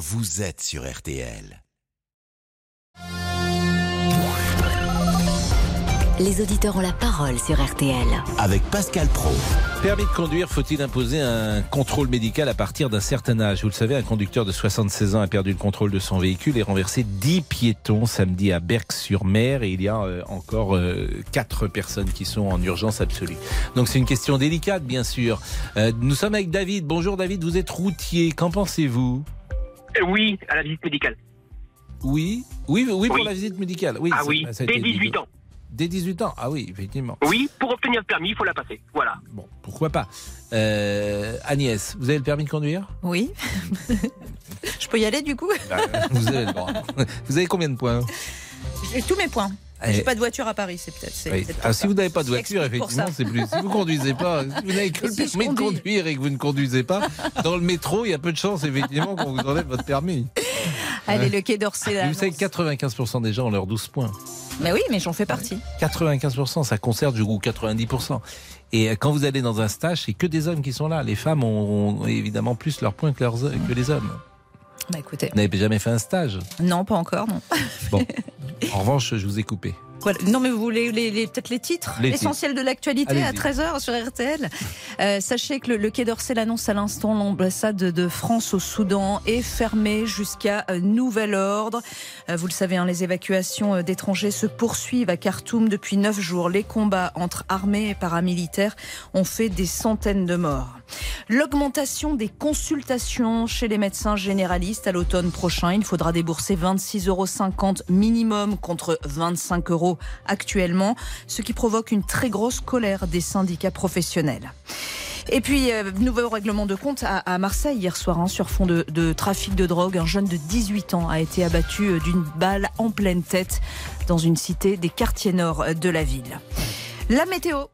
vous êtes sur RTL. Les auditeurs ont la parole sur RTL. Avec Pascal Pro. Permis de conduire, faut-il imposer un contrôle médical à partir d'un certain âge? Vous le savez, un conducteur de 76 ans a perdu le contrôle de son véhicule et renversé 10 piétons samedi à Berck-sur-Mer et il y a euh, encore euh, 4 personnes qui sont en urgence absolue. Donc c'est une question délicate, bien sûr. Euh, nous sommes avec David. Bonjour David, vous êtes routier. Qu'en pensez-vous? Euh, Oui, à la visite médicale. Oui, oui, oui, pour Oui. la visite médicale. Oui, ah oui, dès dit. 18 ans. Dès 18 ans, ah oui, effectivement. Oui, pour obtenir le permis, il faut la passer. Voilà. Bon, pourquoi pas. Euh, Agnès, vous avez le permis de conduire? Oui. je peux y aller du coup? Bah, Vous avez le droit. Vous avez combien de points? J'ai tous mes points. Eh, J'ai pas de voiture à Paris, c'est peut-être. oui. Ah, si ça. vous n'avez pas de voiture, effectivement, c'est plus. Si vous conduisez pas, si vous n'avez que le si permis de conduire et que vous ne conduisez pas, dans le métro, il y a peu de chances, effectivement, qu'on vous enlève votre permis. Allez, le quai d'Orsay. là, vous savez, non. 95% des gens ont leurs 12 points. Mais oui, mais j'en fais partie. 95%, ça concerne du coup 90%. Et euh, quand vous allez dans un stage, c'est que des hommes qui sont là. Les femmes ont, ont évidemment plus leurs points que, leurs, que les hommes. Bah écoutez, Vous n'avez jamais fait un stage? non, pas encore, non. Bon. En revanche, je vous ai coupé. Voilà. Non, mais vous voulez les, les- peut-être les titres Les L'essentiel de l'actualité à Allez-y. 13h sur RTL. Euh, sachez que le, le Quai d'Orsay l'annonce à l'instant, l'ambassade de France au Soudan est fermée jusqu'à euh, nouvel ordre. Euh, vous le savez, hein, les évacuations euh, d'étrangers se poursuivent à Khartoum depuis neuf jours. Les combats entre armées et paramilitaires ont fait des centaines de morts. L'augmentation des consultations chez les médecins généralistes à l'automne prochain. Il faudra débourser 26,50 euros minimum contre 25 euros actuellement, ce qui provoque une très grosse colère des syndicats professionnels. Et puis, euh, nouveau règlement de compte à, Marseille hier soir hein, sur fond de, de trafic de drogue. Un jeune de 18 ans a été abattu euh, d'une balle en pleine tête dans une cité des quartiers nord euh, de la ville. La météo.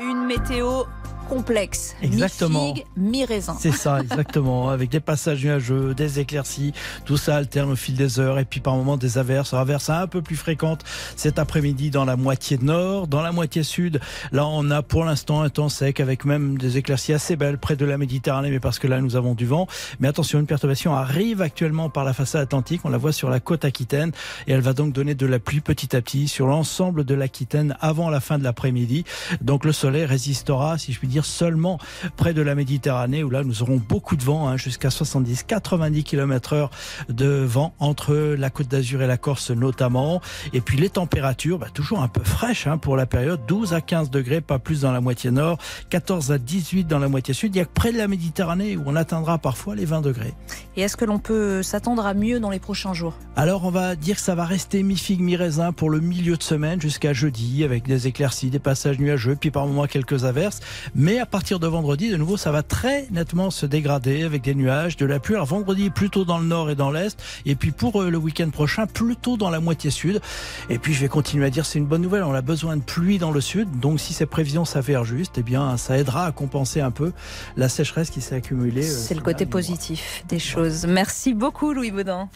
Une météo complexe. Exactement. Mi-raisin. C'est ça, exactement. Avec des passages nuageux, des éclaircies, tout ça alterne au fil des heures et puis par moments des averses. Averses un peu plus fréquentes cet après-midi dans la moitié nord, dans la moitié sud. Là, on a pour l'instant un temps sec avec même des éclaircies assez belles près de la Méditerranée, mais parce que là, nous avons du vent. Mais attention, une perturbation arrive actuellement par la façade atlantique. On la voit sur la côte aquitaine et elle va donc donner de la pluie petit à petit sur l'ensemble de l'Aquitaine avant la fin de l'après-midi. Donc le soleil résistera, si je puis dire, seulement près de la Méditerranée où là nous aurons beaucoup de vent, hein, jusqu'à 70-90 km heure de vent entre la Côte d'Azur et la Corse notamment. Et puis les températures, bah, toujours un peu fraîches hein, pour la période, 12 à 15 degrés, pas plus dans la moitié nord, 14 à 18 dans la moitié sud. Il y a que près de la Méditerranée où on atteindra parfois les 20 degrés. Et est-ce que l'on peut s'attendre à mieux dans les prochains jours? Alors on va dire que ça va rester mi-figue, mi-raisin pour le milieu de semaine jusqu'à jeudi avec des éclaircies, des passages nuageux, puis par moments quelques averses. Mais à partir de vendredi, de nouveau, ça va très nettement se dégrader avec des nuages, de la pluie. Alors vendredi, plutôt dans le nord et dans l'est. Et puis pour euh, le week-end prochain, plutôt dans la moitié sud. Et puis je vais continuer à dire, c'est une bonne nouvelle, on a besoin de pluie dans le sud. Donc si ces prévisions s'avèrent justes, eh bien ça aidera à compenser un peu la sécheresse qui s'est accumulée. euh, C'est le côté positif des choses. Merci beaucoup, Louis Baudin.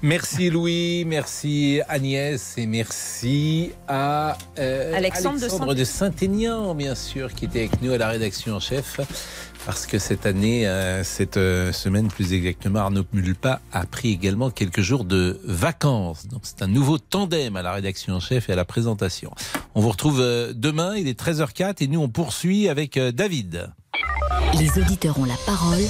Merci Louis, merci Agnès et merci à euh, Alexandre de de Saint-Aignan, bien sûr, qui était avec nous à la rédaction en chef. Parce que cette année, euh, cette euh, semaine plus exactement, Arnaud Mulpa a pris également quelques jours de vacances. Donc c'est un nouveau tandem à la rédaction en chef et à la présentation. On vous retrouve euh, demain, il est 13h04 et nous on poursuit avec euh, David. Les auditeurs ont la parole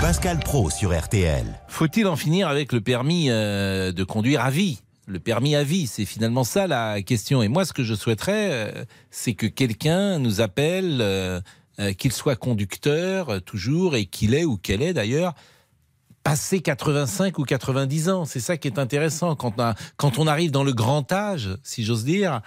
Pascal Pro sur RTL. Faut-il en finir avec le permis euh, de conduire à vie? Le permis à vie, c'est finalement ça la question. Et moi, ce que je souhaiterais, euh, c'est que quelqu'un nous appelle, euh, qu'il soit conducteur toujours et qu'il ait ou qu'elle ait d'ailleurs passé 85 ou 90 ans. C'est ça qui est intéressant quand on arrive dans le grand âge, si j'ose dire.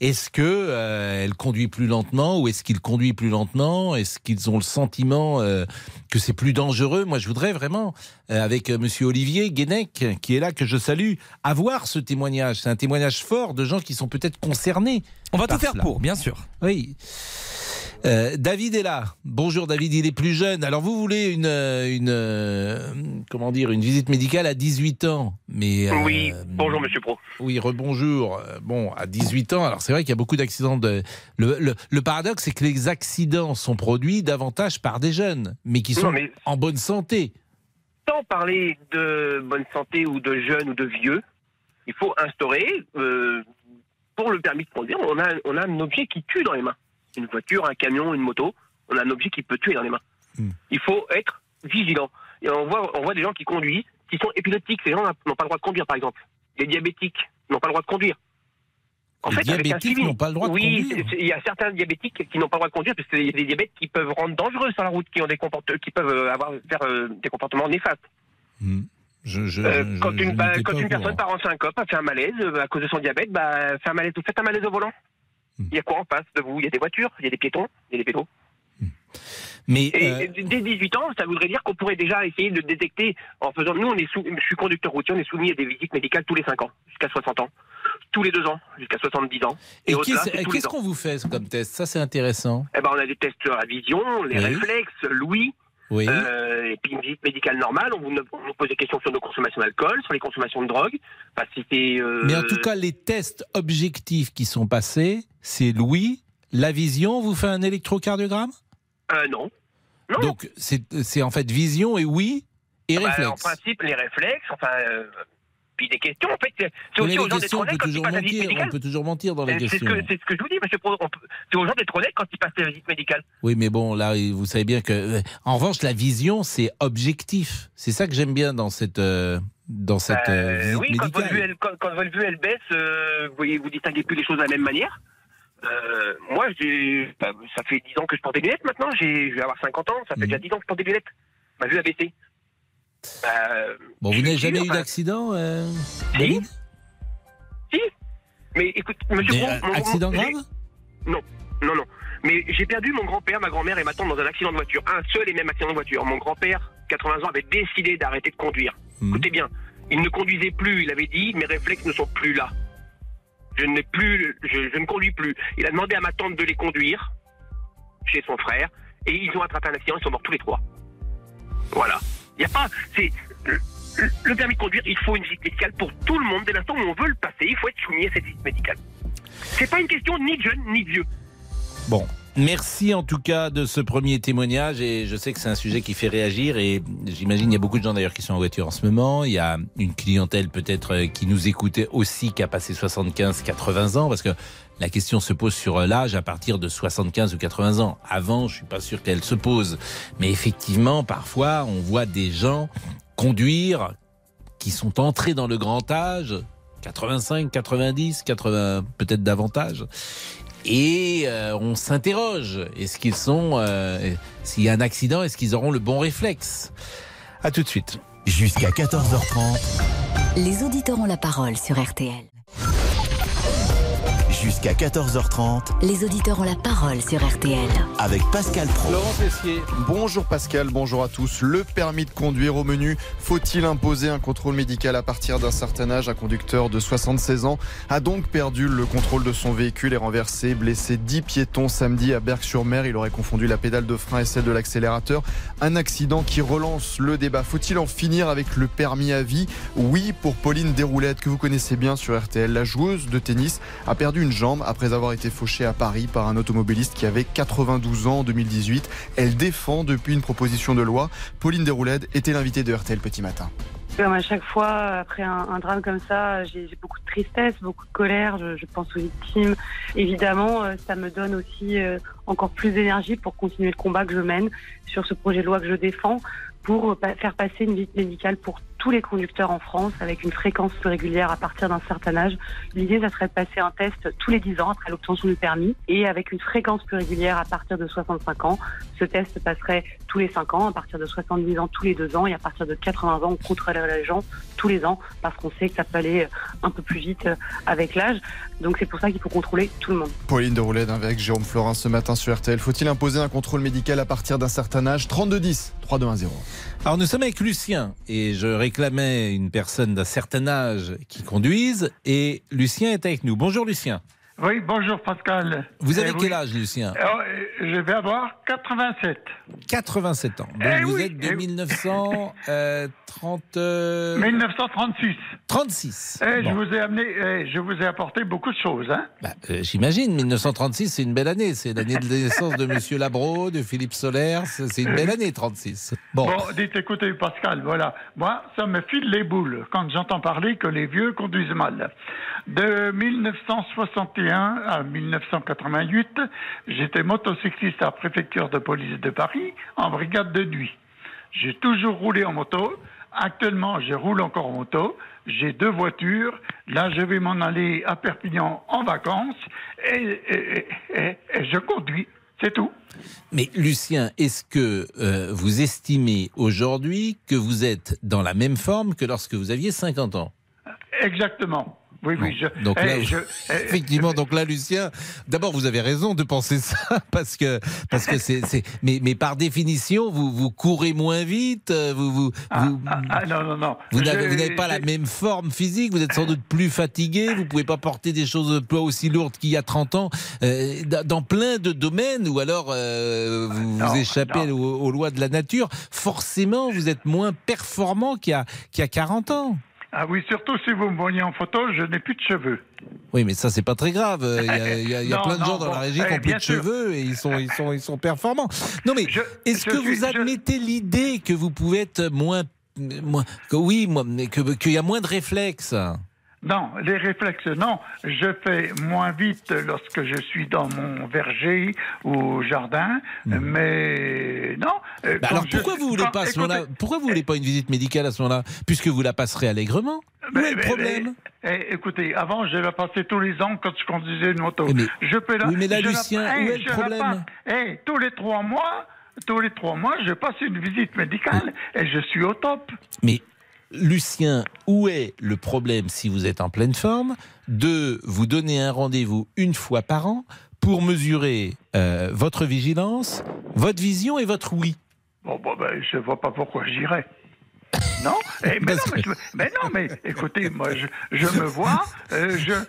Est-ce que euh, elle conduit plus lentement ou est-ce qu'il conduit plus lentement? Est-ce qu'ils ont le sentiment euh, que c'est plus dangereux? Moi, je voudrais vraiment, euh, avec euh, Monsieur Olivier Guénec, qui est là, que je salue, avoir ce témoignage. C'est un témoignage fort de gens qui sont peut-être concernés. On va tout faire cela. pour, bien sûr. Oui. Euh, David est là. Bonjour David, il est plus jeune. Alors vous voulez une, euh, une euh, comment dire une visite médicale à 18 ans, mais euh, Oui, bonjour Monsieur Pro. oui, rebonjour. Bon, à 18 ans, alors c'est vrai qu'il y a beaucoup d'accidents. De... Le, le- le paradoxe, c'est que les accidents sont produits davantage par des jeunes, mais qui Non, sont mais- en bonne santé. sans parler de bonne santé ou de jeunes ou de vieux, il faut instaurer, euh, pour le permis de conduire, on a, on a un objet qui tue dans les mains. Une voiture, un camion, une moto, on a un objet qui peut tuer dans les mains. Hmm. Il faut être vigilant. Et on voit, on voit des gens qui conduisent, qui sont épileptiques. Ces gens n'ont pas le droit de conduire, par exemple. Les diabétiques n'ont pas le droit de conduire. Les diabétiques n'ont pas le droit de oui, conduire. c'est- il y a certains diabétiques qui n'ont pas le droit de conduire parce qu'il y a des diabètes qui peuvent rendre dangereux sur la route, qui ont des comporte- qui peuvent euh, avoir faire euh, des comportements néfastes. Hmm. Je, je, Euh, quand je une, bah, quand une personne part en syncope, a fait un malaise euh, à cause de son diabète, bah, fait un malaise, faites un malaise au volant. Hmm. Il y a quoi en face de vous? Il y a des voitures, il y a des piétons, il y a des pédos? Mais Et euh, et dès 18 ans, ça voudrait dire qu'on pourrait déjà essayer de détecter en faisant. Nous, on est je suis conducteur routier, on est soumis à des visites médicales tous les 5 ans, jusqu'à 60 ans, tous les 2 ans, jusqu'à 70 ans. et au-delà, qu'est-ce qu'on vous fait comme test? Ça, c'est intéressant. Eh ben, on a des tests sur la vision, les Oui. réflexes, l'ouïe, Oui. euh, et puis une visite médicale normale. On vous, on pose des questions sur nos consommations d'alcool, sur les consommations de drogue. Enfin, euh, Mais en tout cas, les tests objectifs qui sont passés, c'est l'ouïe, la vision. Vous fait un électrocardiogramme? Euh, non. Non. Donc, c'est en fait vision et oui et Ah bah, en réflexe. principe, les réflexes, enfin, euh, puis des questions. En fait, c'est aussi aux gens d'être questions, on honnêtes peut quand ils toujours passent la visite mentir. On peut toujours mentir dans les questions. que, c'est ce que je vous dis, monsieur C'est aux gens d'être honnêtes quand ils passent la visite médicale. Oui, mais bon, là, vous savez bien que. euh, En revanche, la vision, c'est objectif. C'est ça que j'aime bien dans cette, euh, dans cette euh, visite oui, quand votre, vue, elle, quand, quand votre vue elle baisse, euh, vous voyez, vous distinguez plus les choses de la même manière. Euh, moi, bah, ça fait 10 ans que je porte des lunettes maintenant. J'ai, je vais avoir 50 ans. Ça fait Mhm. déjà 10 ans que je porte des lunettes. Ma vue a baissé. Bah, Bon, vous n'avez jamais eu d'accident, euh, Si. Mais écoute, monsieur Pro, euh, mon- accident grave? Non, non. Mais j'ai perdu mon grand-père, ma grand-mère et ma tante dans un accident de voiture. Un seul et même accident de voiture. Mon grand-père, 80 ans, avait décidé d'arrêter de conduire. Mhm. Écoutez bien, il ne conduisait plus. Il avait dit, mes réflexes ne sont plus là. Je n'ai plus, je, je ne conduis plus. Il a demandé à ma tante de les conduire chez son frère et ils ont attrapé un accident. Ils sont morts tous les trois. Voilà. Il n'y a pas, c'est le, permis de conduire. Il faut une visite médicale pour tout le monde. Dès l'instant où on veut le passer, il faut être soumis à cette visite médicale. C'est pas une question ni de jeune ni de vieux. Bon. Merci en tout cas de ce premier témoignage et je sais que c'est un sujet qui fait réagir et j'imagine il y a beaucoup de gens d'ailleurs qui sont en voiture en ce moment. Il y a une clientèle peut-être qui nous écoutait aussi qui a passé 75-80 ans parce que la question se pose sur l'âge à partir de 75 ou 80 ans. Avant, je suis pas sûr qu'elle se pose. Mais effectivement, parfois, on voit des gens conduire qui sont entrés dans le grand âge, 85, 90, 80, peut-être davantage. Et euh, on s'interroge, est-ce qu'ils sont, euh, s'il y a un accident, est-ce qu'ils auront le bon réflexe? À tout de suite. Jusqu'à 14h30, Les auditeurs ont la parole sur RTL. Jusqu'à 14h30 Les auditeurs ont la parole sur RTL. avec Pascal Pro. Laurent Tessier. Bonjour Pascal, bonjour à tous. Le permis de conduire au menu. Faut-il imposer un contrôle médical à partir d'un certain âge? Un conducteur de 76 ans a donc perdu le contrôle de son véhicule et renversé, blessé 10 piétons samedi à Berck-sur-Mer. Il aurait confondu la pédale de frein et celle de l'accélérateur. Un accident qui relance le débat. Faut-il en finir avec le permis à vie? Oui, pour Pauline Desroulettes, que vous connaissez bien sur RTL. La joueuse de tennis a perdu une jambe après avoir été fauchée à Paris par un automobiliste qui avait 92 ans en 2018. Elle défend depuis une proposition de loi. Pauline Desroulettes était l'invitée de RTL Petit Matin. À chaque fois, après un, drame comme ça, j'ai beaucoup de tristesse, beaucoup de colère. Je, pense aux victimes. Évidemment, euh, ça me donne aussi euh, encore plus d'énergie pour continuer le combat que je mène sur ce projet de loi que je défends pour euh, faire passer une visite médicale pour tous les conducteurs en France avec une fréquence plus régulière à partir d'un certain âge. L'idée, ça serait de passer un test tous les 10 ans après l'obtention du permis et avec une fréquence plus régulière à partir de 65 ans. Ce test passerait tous les 5 ans, à partir de 70 ans tous les 2 ans et à partir de 80 ans, on contrôlerait les gens tous les ans parce qu'on sait que ça peut aller un peu plus vite euh, avec l'âge. Donc c'est pour ça qu'il faut contrôler tout le monde. Pauline Desroulettes avec Jérôme Florin ce matin sur RTL. Faut-il imposer un contrôle médical à partir d'un certain âge? 3210 3210. Alors nous sommes avec Lucien et je réclamais une personne d'un certain âge qui conduise et Lucien est avec nous. Bonjour Lucien. Oui, bonjour Pascal. Vous avez Eh quel oui. âge, Lucien euh, Je vais avoir 87. 87 ans. Donc Eh vous oui, êtes de eh oui. 1930... 1936. 36. Eh, Euh, Bon. Je vous ai amené, eh, je vous ai apporté beaucoup de choses. Hein. Bah, euh, J'imagine, 1936, c'est une belle année. C'est l'année de naissance de Monsieur Labro, de Philippe Solers. C'est une belle année, 36. Bon, Bon, dites, écoutez Pascal, voilà. Moi, ça me file les boules quand j'entends parler que les vieux conduisent mal. De 1961 à 1988, j'étais motocycliste à la préfecture de police de Paris en brigade de nuit. J'ai toujours roulé en moto. Actuellement, je roule encore en moto. J'ai deux voitures. Là, je vais m'en aller à Perpignan en vacances et, et- et- et je conduis. C'est tout. mais Lucien, est-ce que euh, vous estimez aujourd'hui que vous êtes dans la même forme que lorsque vous aviez 50 ans? Exactement. Oui, oui. Je, Donc là, eh, vous- je- eh, Effectivement, donc là, Lucien, d'abord, vous avez raison de penser ça, parce que, parce que c'est, c'est- mais, mais par définition, vous, vous courez moins vite, euh, vous, vous, Ah, vous, ah, ah, non, non, non. vous n'avez, pas la même forme physique, vous êtes sans doute plus fatigué, vous pouvez pas porter des choses pas aussi lourdes qu'il y a 30 ans, euh, dans- plein de domaines, ou alors euh, vous, Non, vous échappez aux, aux lois de la nature, forcément, vous êtes moins performant qu'il y a, qu'il y a 40 ans. Ah oui, surtout si vous me voyez en photo, je n'ai plus de cheveux. Oui, mais ça, c'est pas très grave. Il y a, il y a- il y a Non, plein de non, gens dans la régie qui eh, ont plus de sûr. cheveux et ils sont, ils sont, ils sont performants. Non, mais est-ce que suis- vous je- admettez l'idée que vous pouvez être moins. moins que oui, que- qu'il y a moins de réflexes? Non, les réflexes, non. Je fais moins vite lorsque je suis dans mon verger ou jardin, mais non. euh. Bah alors je- pourquoi vous voulez pas à ce moment-là écoutez, Pourquoi vous voulez pas une visite médicale à ce moment-là Puisque vous la passerez allègrement? Où mais- le problème? mais- eh, écoutez, avant, je la passais tous les ans quand je conduisais une moto. Eh, mais- je peux la, oui, mais là, je la- Lucien, eh, où est le la problème? Eh, tous les trois mois, tous les trois mois, je passe une visite médicale et je suis au top. Mais Lucien, où est le problème si vous êtes en pleine forme? De vous donner un rendez-vous une fois par an pour mesurer euh, votre vigilance, votre vision et votre oui Bon, ben, je vois pas pourquoi j'irais. Non Eh, mais, non mais, je- mais non, mais écoutez, moi, je, je me vois, euh, je, euh,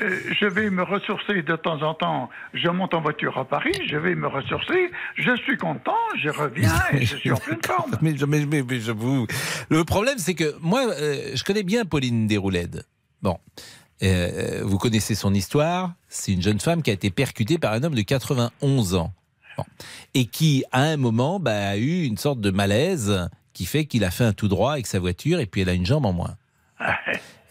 euh, je vais me ressourcer de temps en temps. Je monte en voiture à Paris, je vais me ressourcer, je suis content, je reviens et je suis en pleine forme. mais, je- mais- mais- mais je vous... Le problème, c'est que moi, euh, je connais bien Pauline Desrouledes. Bon. Vous connaissez son histoire. C'est une jeune femme qui a été percutée par un homme de 91 ans. Bon. Et qui, à un moment, bah, a eu une sorte de malaise qui fait qu'il a fait un tout droit avec sa voiture et puis elle a une jambe en moins.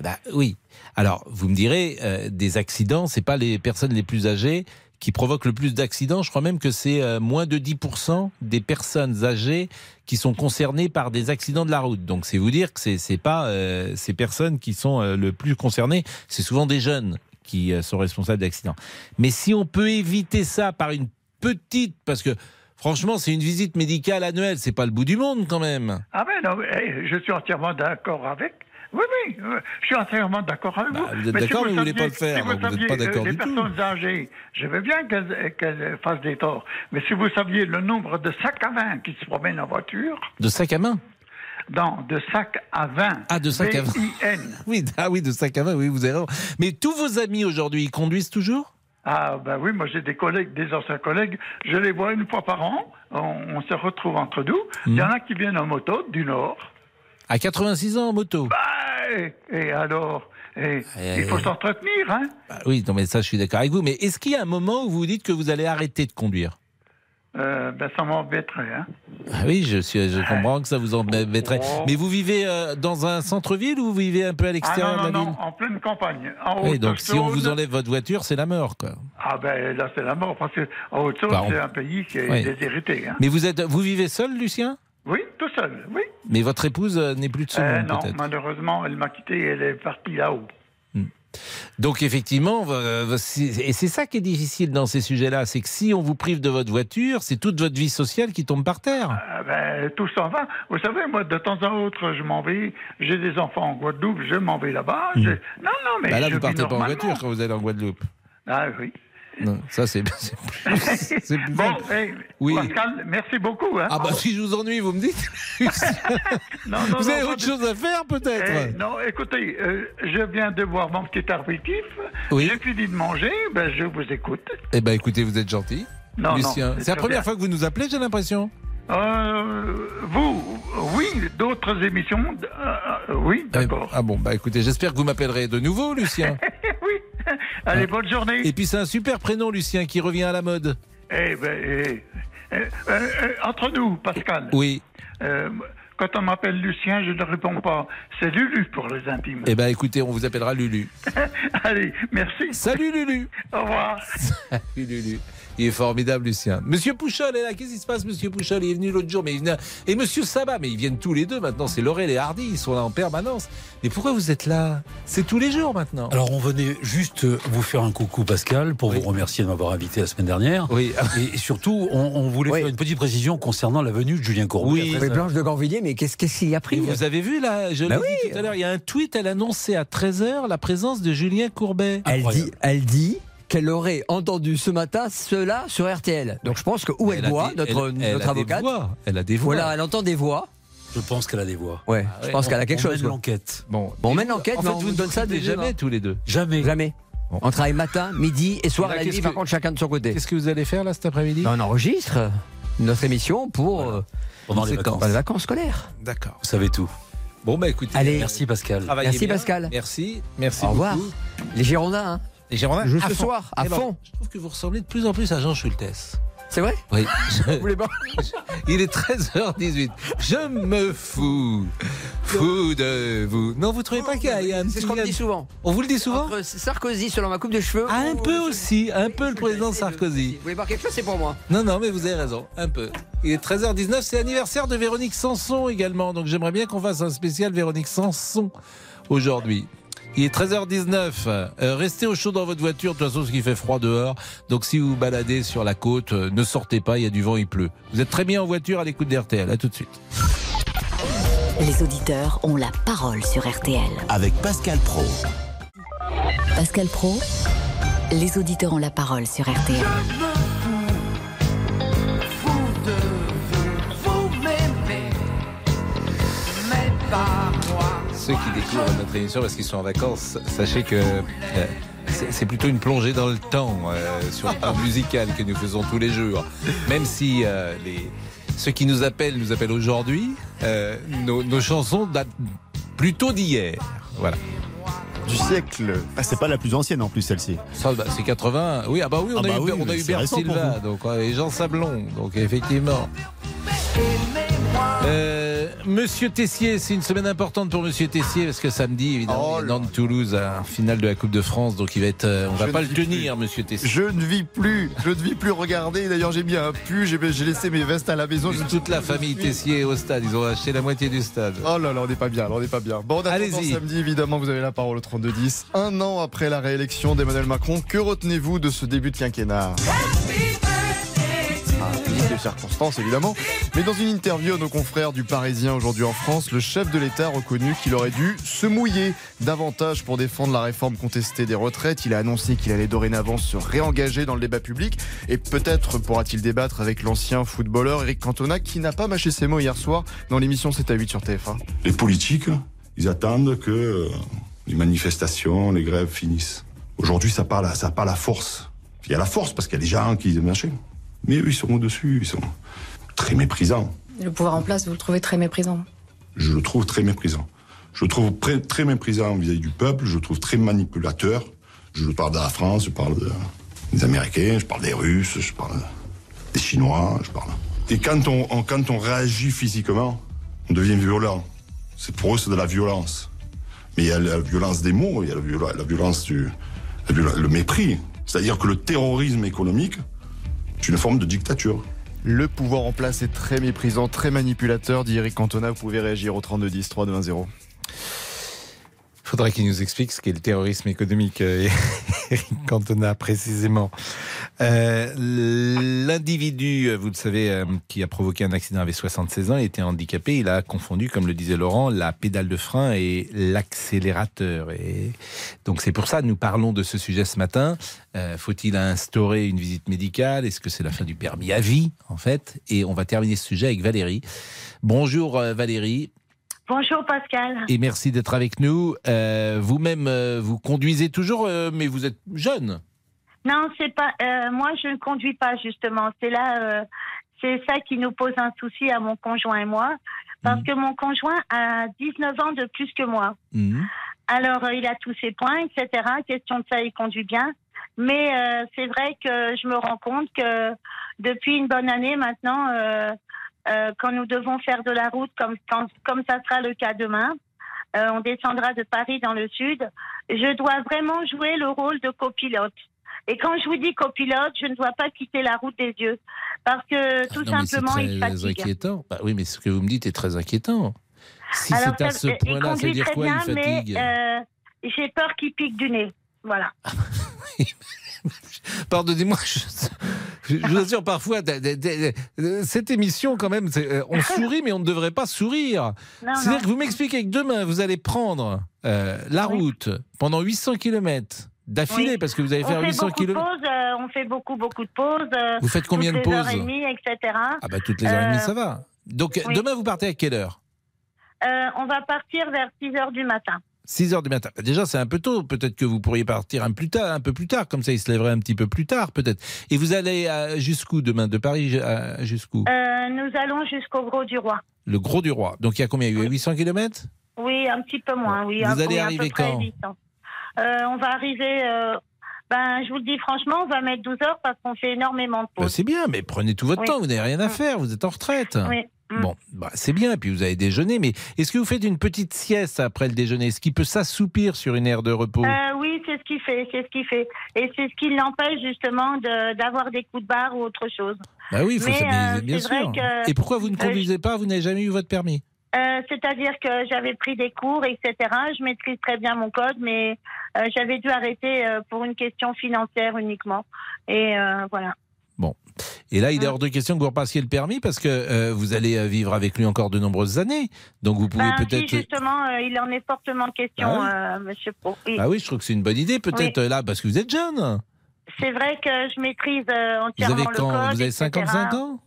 Bah, oui. Alors, vous me direz, euh, des accidents, c'est pas les personnes les plus âgées qui provoquent le plus d'accidents. Je crois même que c'est euh, moins de 10% des personnes âgées qui sont concernées par des accidents de la route. Donc, c'est vous dire que c'est c'est pas euh, ces personnes qui sont le plus concernées. C'est souvent des jeunes qui sont responsables d'accidents. Mais si on peut éviter ça par une petite, parce que franchement, c'est une visite médicale annuelle, c'est pas le bout du monde quand même. Ah ben non, eh, je suis entièrement d'accord avec. Oui, oui, euh, je suis entièrement d'accord avec Bah, vous. vous êtes d'accord, mais vous voulez saviez- pas le faire, si vous n'êtes pas d'accord euh, du Les tout. personnes âgées, je veux bien qu'elles qu'elles fassent des torts. Mais si vous saviez le nombre de sacs à vin qui se promènent en voiture, De sac à main? Non, de sacs à vin. Ah, de sacs à vin. V-I-N. Oui, ah oui, de sac à main, oui, vous avez raison. Mais tous vos amis aujourd'hui, ils conduisent toujours? Ah, ben oui, moi j'ai des collègues, des anciens collègues, je les vois une fois par an, on, on se retrouve entre nous. Il y en a qui viennent en moto du Nord. À 86 ans en moto. Bah, et, et alors? Et, Il faut s'entretenir, hein? Bah Oui, non, mais ça, je suis d'accord avec vous. Mais est-ce qu'il y a un moment où vous vous dites que vous allez arrêter de conduire? Euh, ben, ça m'embêterait. Hein. ah Oui, je, suis, je comprends que ça vous embêterait. Oh. Mais vous vivez euh, dans un centre-ville ou vous vivez un peu à Ah l'extérieur non, non, de la non, ville? en pleine campagne. En Oui, haute donc si on vous enlève votre voiture, c'est la mort, quoi. Ah ben là c'est la mort, parce que Haute-Saône, Bah, on- c'est un pays qui est Oui. déshérité. Hein. Mais vous êtes, vous vivez seul, Lucien? Oui, tout seul, oui. Mais votre épouse euh, n'est plus de ce Euh, monde, non, malheureusement, elle m'a quitté, elle est partie là-haut. Donc effectivement, euh, et c'est ça qui est difficile dans ces sujets-là, c'est que si on vous prive de votre voiture, c'est toute votre vie sociale qui tombe par terre. Ah ben, tout s'en va. Vous savez, moi, de temps en autre, je m'en vais. J'ai des enfants en Guadeloupe, je m'en vais là-bas. Je- Non, non, mais. Bah là, je vous partez pas en voiture quand vous allez en Guadeloupe. Ah oui. Non, ça c'est plus, plus Bon, eh, Oui. Pascal, merci beaucoup. Hein. Ah bah si je vous ennuie, vous me dites. Non, non, vous avez autre de- chose à faire peut-être Eh, non, écoutez, euh, je viens de boire mon petit apéritif. Oui. J'ai fini de manger, ben, je vous écoute. Eh ben écoutez, vous êtes gentil. Non, non, Lucien, c'est la première bien. fois que vous nous appelez, j'ai l'impression. Euh, vous, oui, d'autres émissions, euh, euh, oui, d'accord. Ah bon, bah écoutez, j'espère que vous m'appellerez de nouveau, Lucien. oui, allez, bonne journée. Et puis c'est un super prénom, Lucien, qui revient à la mode. Eh ben, eh, eh, euh, euh, entre nous, Pascal. Oui. Quand on m'appelle Lucien, je ne réponds pas. C'est Lulu pour les intimes. Eh ben écoutez, on vous appellera Lulu. Allez, merci. Salut Lulu. Au revoir. Salut Lulu. Il est formidable, Lucien. Monsieur Pouchol est là. Qu'est-ce qui se passe, Monsieur Pouchol? Il est venu l'autre jour, mais il venait... Et Monsieur Sabat, mais ils viennent tous les deux maintenant. C'est Laurel et Hardy, ils sont là en permanence. Mais pourquoi vous êtes là? C'est tous les jours maintenant. Alors on venait juste vous faire un coucou Pascal pour Oui. vous remercier de m'avoir invité la semaine dernière. Oui. Et surtout, on, on voulait Oui. faire une petite précision concernant la venue de Julien Courbet. Oui. Mais. Blanche de Grandvilliers, mais qu'est-ce qu'il y a Et pris vous avez vu là, je l'ai Bah dit oui. tout à l'heure, il y a un tweet, elle annonçait à 13h la présence de Julien Courbet. Elle Incroyable. dit, elle dit qu'elle aurait entendu ce matin cela sur RTL. Donc je pense que où elle, voit, des- notre, elle- elle notre a des avocate, voix. Elle a des voix. voilà, elle entend des voix. Je pense qu'elle a des voix. Ouais, Ah je pense qu'elle a quelque on chose. mène l'enquête. Bon, Bon, on mène l'enquête, en mais fait, on vous vous ne donne ça demain. jamais tous les deux. Jamais. Jamais. Bon. On travaille matin, midi et soir là, et la nuit, que- par contre, chacun de son côté. Qu'est-ce que vous allez faire là cet après-midi? Ben, on enregistre notre émission pour euh, Pendant les vacances. les vacances scolaires. D'accord. Vous savez tout. Bon bah écoutez, Allez. Merci Pascal. Merci, bien. Pascal. Merci, merci Au revoir. Les Girondins, hein. Et Girondins, Je à ce fond. soir, à Et alors, fond. Je trouve que vous ressemblez de plus en plus à Jean Schultes. C'est vrai? Oui. Vous voulez pas? Il est 13h18. Je me fous. Fous de vous. Non, vous trouvez pas qu'il y a, un C'est ce qu'on me dit souvent. On vous le dit souvent? Entre Sarkozy selon ma coupe de cheveux. Ah, Un ou- peu aussi, un peu le président Sarkozy. Vous voulez voir quelque chose, c'est pour moi. Non, non, mais vous avez raison, un peu. Il est 13h19, c'est l'anniversaire de Véronique Sanson également, donc j'aimerais bien qu'on fasse un spécial Véronique Sanson aujourd'hui. Il est 13h19. Euh, restez au chaud dans votre voiture, de toute façon, parce qu'il fait froid dehors. Donc si vous vous baladez sur la côte, euh, ne sortez pas, il y a du vent, il pleut. Vous êtes très bien en voiture à l'écoute d'RTL. À tout de suite. Les auditeurs ont la parole sur RTL. Avec Pascal Pro. Pascal Pro, les auditeurs ont la parole sur RTL. Ceux qui découvrent notre émission parce qu'ils sont en vacances, sachez que euh, c'est plutôt une plongée dans le temps euh, sur le plan musical que nous faisons tous les jours. Même si euh, les, ceux qui nous appellent nous appellent aujourd'hui, euh, nos, nos chansons datent plutôt d'hier. Voilà. Du siècle. Ah, c'est pas la plus ancienne en plus celle-ci. Ça, bah, c'est 80. Oui, ah bah oui, on Ah a bah eu, oui, on a eu pour Silva, donc et Jean Sablon, donc effectivement. Euh, Monsieur Tessier, c'est une semaine importante pour Monsieur Tessier parce que samedi, évidemment, Oh Nantes-Toulouse, un finale de la Coupe de France, donc il va être, euh, on va Je pas le tenir, Monsieur Tessier. Je ne vis plus, je ne vis plus regarder. D'ailleurs, j'ai mis un pull, j'ai laissé mes vestes à la maison. Je Toute la famille Tessier est au stade, ils ont acheté la moitié du stade. Oh là là, on n'est pas bien, on n'est pas bien. Bon, Allez-y. samedi, évidemment, vous avez la parole au 32-10. Un an après la réélection d'Emmanuel Macron, que retenez-vous de ce début de quinquennat? Ah, de circonstances, évidemment. Mais dans une interview à nos confrères du Parisien aujourd'hui en France, le chef de l'État a reconnu qu'il aurait dû se mouiller davantage pour défendre la réforme contestée des retraites. Il a annoncé qu'il allait dorénavant se réengager dans le débat public et peut-être pourra-t-il débattre avec l'ancien footballeur Eric Cantona qui n'a pas mâché ses mots hier soir dans l'émission 7 à 8 sur TF1. Les politiques, ils attendent que les manifestations, les grèves finissent. Aujourd'hui, ça parle, ça pas la force. Il y a la force parce qu'il y a des gens qui machin. Mais eux, ils sont au-dessus, ils sont très méprisants. Le pouvoir en place, vous le trouvez très méprisant. Je le trouve très méprisant. Je le trouve très, méprisant vis-à-vis du peuple, je le trouve très manipulateur. Je parle de la France, je parle de- des Américains, je parle des Russes, je parle des Chinois, je parle. Et quand on, on- quand on réagit physiquement, on devient violent. C'est pour eux, c'est de la violence. Mais il y a la violence des mots, il y a la, violence du la le mépris. C'est-à-dire que le terrorisme économique, c'est une forme de dictature. Le pouvoir en place est très méprisant, très manipulateur, dit Eric Cantona. Vous pouvez réagir au 3210 3210. Faudrait qu'il nous explique ce qu'est le terrorisme économique, euh, Eric Cantona précisément. Euh, L'individu, euh, vous le savez, euh, qui a provoqué un accident avait 76 ans, était handicapé. Il a confondu, comme le disait Laurent, la pédale de frein et l'accélérateur. Et donc c'est pour ça que nous parlons de ce sujet ce matin. Faut-il instaurer une visite médicale? Est-ce que c'est la fin du permis à vie, en fait? Et on va terminer ce sujet avec Valérie. Bonjour Valérie. Bonjour Pascal. Et merci d'être avec nous. Euh, Vous-même, euh, vous conduisez toujours, euh, mais vous êtes jeune. Non, c'est pas. euh, moi, je ne conduis pas justement. C'est là, euh, c'est ça qui nous pose un souci à mon conjoint et moi, parce que mon conjoint a 19 ans de plus que moi. Alors, euh, il a tous ses points, etc. Question de ça, il conduit bien. Mais euh, c'est vrai que je me rends compte que depuis une bonne année maintenant, euh, quand nous devons faire de la route, comme, quand- comme ça sera le cas demain, euh, on descendra de Paris dans le sud, je dois vraiment jouer le rôle de copilote. Et quand je vous dis copilote, je ne dois pas quitter la route des yeux. Parce que tout Non, mais c'est simplement, il fatigue. inquiétant. Bah oui, mais ce que vous me dites est très inquiétant. Si c'est à ce point-là, ça veut conduit dire quoi, bien, il fatigue? euh, j'ai peur qu'il pique du nez. Voilà. Pardonnez-moi, je, je, je vous assure parfois, cette émission quand même, euh, on sourit mais on ne devrait pas sourire. C'est-à-dire que vous m'expliquez que demain vous allez prendre euh, la route pendant 800 km d'affilée Oui. parce que vous allez faire fait 800 beaucoup de km. pauses, euh, on fait beaucoup, beaucoup de pauses. euh, Vous faites combien de toutes les heures pauses et demie, etc. Ah bah toutes les heures et demie ça va. Donc oui. demain vous partez à quelle heure? On va partir vers 6 heures du matin. 6 heures du matin. Déjà, c'est un peu tôt. Peut-être que vous pourriez partir un, plus tard, un peu plus tard. Comme ça, il se lèverait un petit peu plus tard, peut-être. Et vous allez jusqu'où demain? De Paris jusqu'où? Euh, nous allons jusqu'au Gros du Roi. Le Gros du Roi. Donc, il y a combien? Il y a 800 km Oui, un petit peu moins. Oui, Vous allez arriver quand? 800. Euh, On va arriver. euh, ben, je vous le dis franchement, on va mettre 12 heures parce qu'on fait énormément de Bah, pauses. C'est bien, mais prenez tout votre Oui. temps. Vous n'avez rien à Mm. faire. Vous êtes en retraite. Oui. Mm. Bon, bah, c'est bien. Et puis, vous avez déjeuné. Mais est-ce que vous faites une petite sieste après le déjeuner? Est-ce qu'il peut s'assoupir sur une aire de repos? Euh, oui, c'est ce qu'il fait, c'est ce qu'il fait, et c'est ce qui l'empêche justement de- d'avoir des coups de barre ou autre chose. Bah oui, il faut Mais, s'amuser, euh, bien sûr. que- Et pourquoi vous ne euh, conduisez pas? Vous n'avez jamais eu votre permis? Euh, C'est-à-dire que j'avais pris des cours, etc. Je maîtrise très bien mon code, mais j'avais dû arrêter pour une question financière uniquement. Et voilà. Bon. Et là, il est hors de question que vous repassiez le permis parce que euh, vous allez euh, vivre avec lui encore de nombreuses années. Donc vous pouvez Ben, si, peut-être. justement, euh, il en est fortement question, Ah euh, Monsieur Pro. Oui. Ah oui, je trouve que c'est une bonne idée peut-être Oui. là parce que vous êtes jeune. C'est vrai que je maîtrise euh, Vous entièrement avez le quand code. Vous avez etc. 55 ans?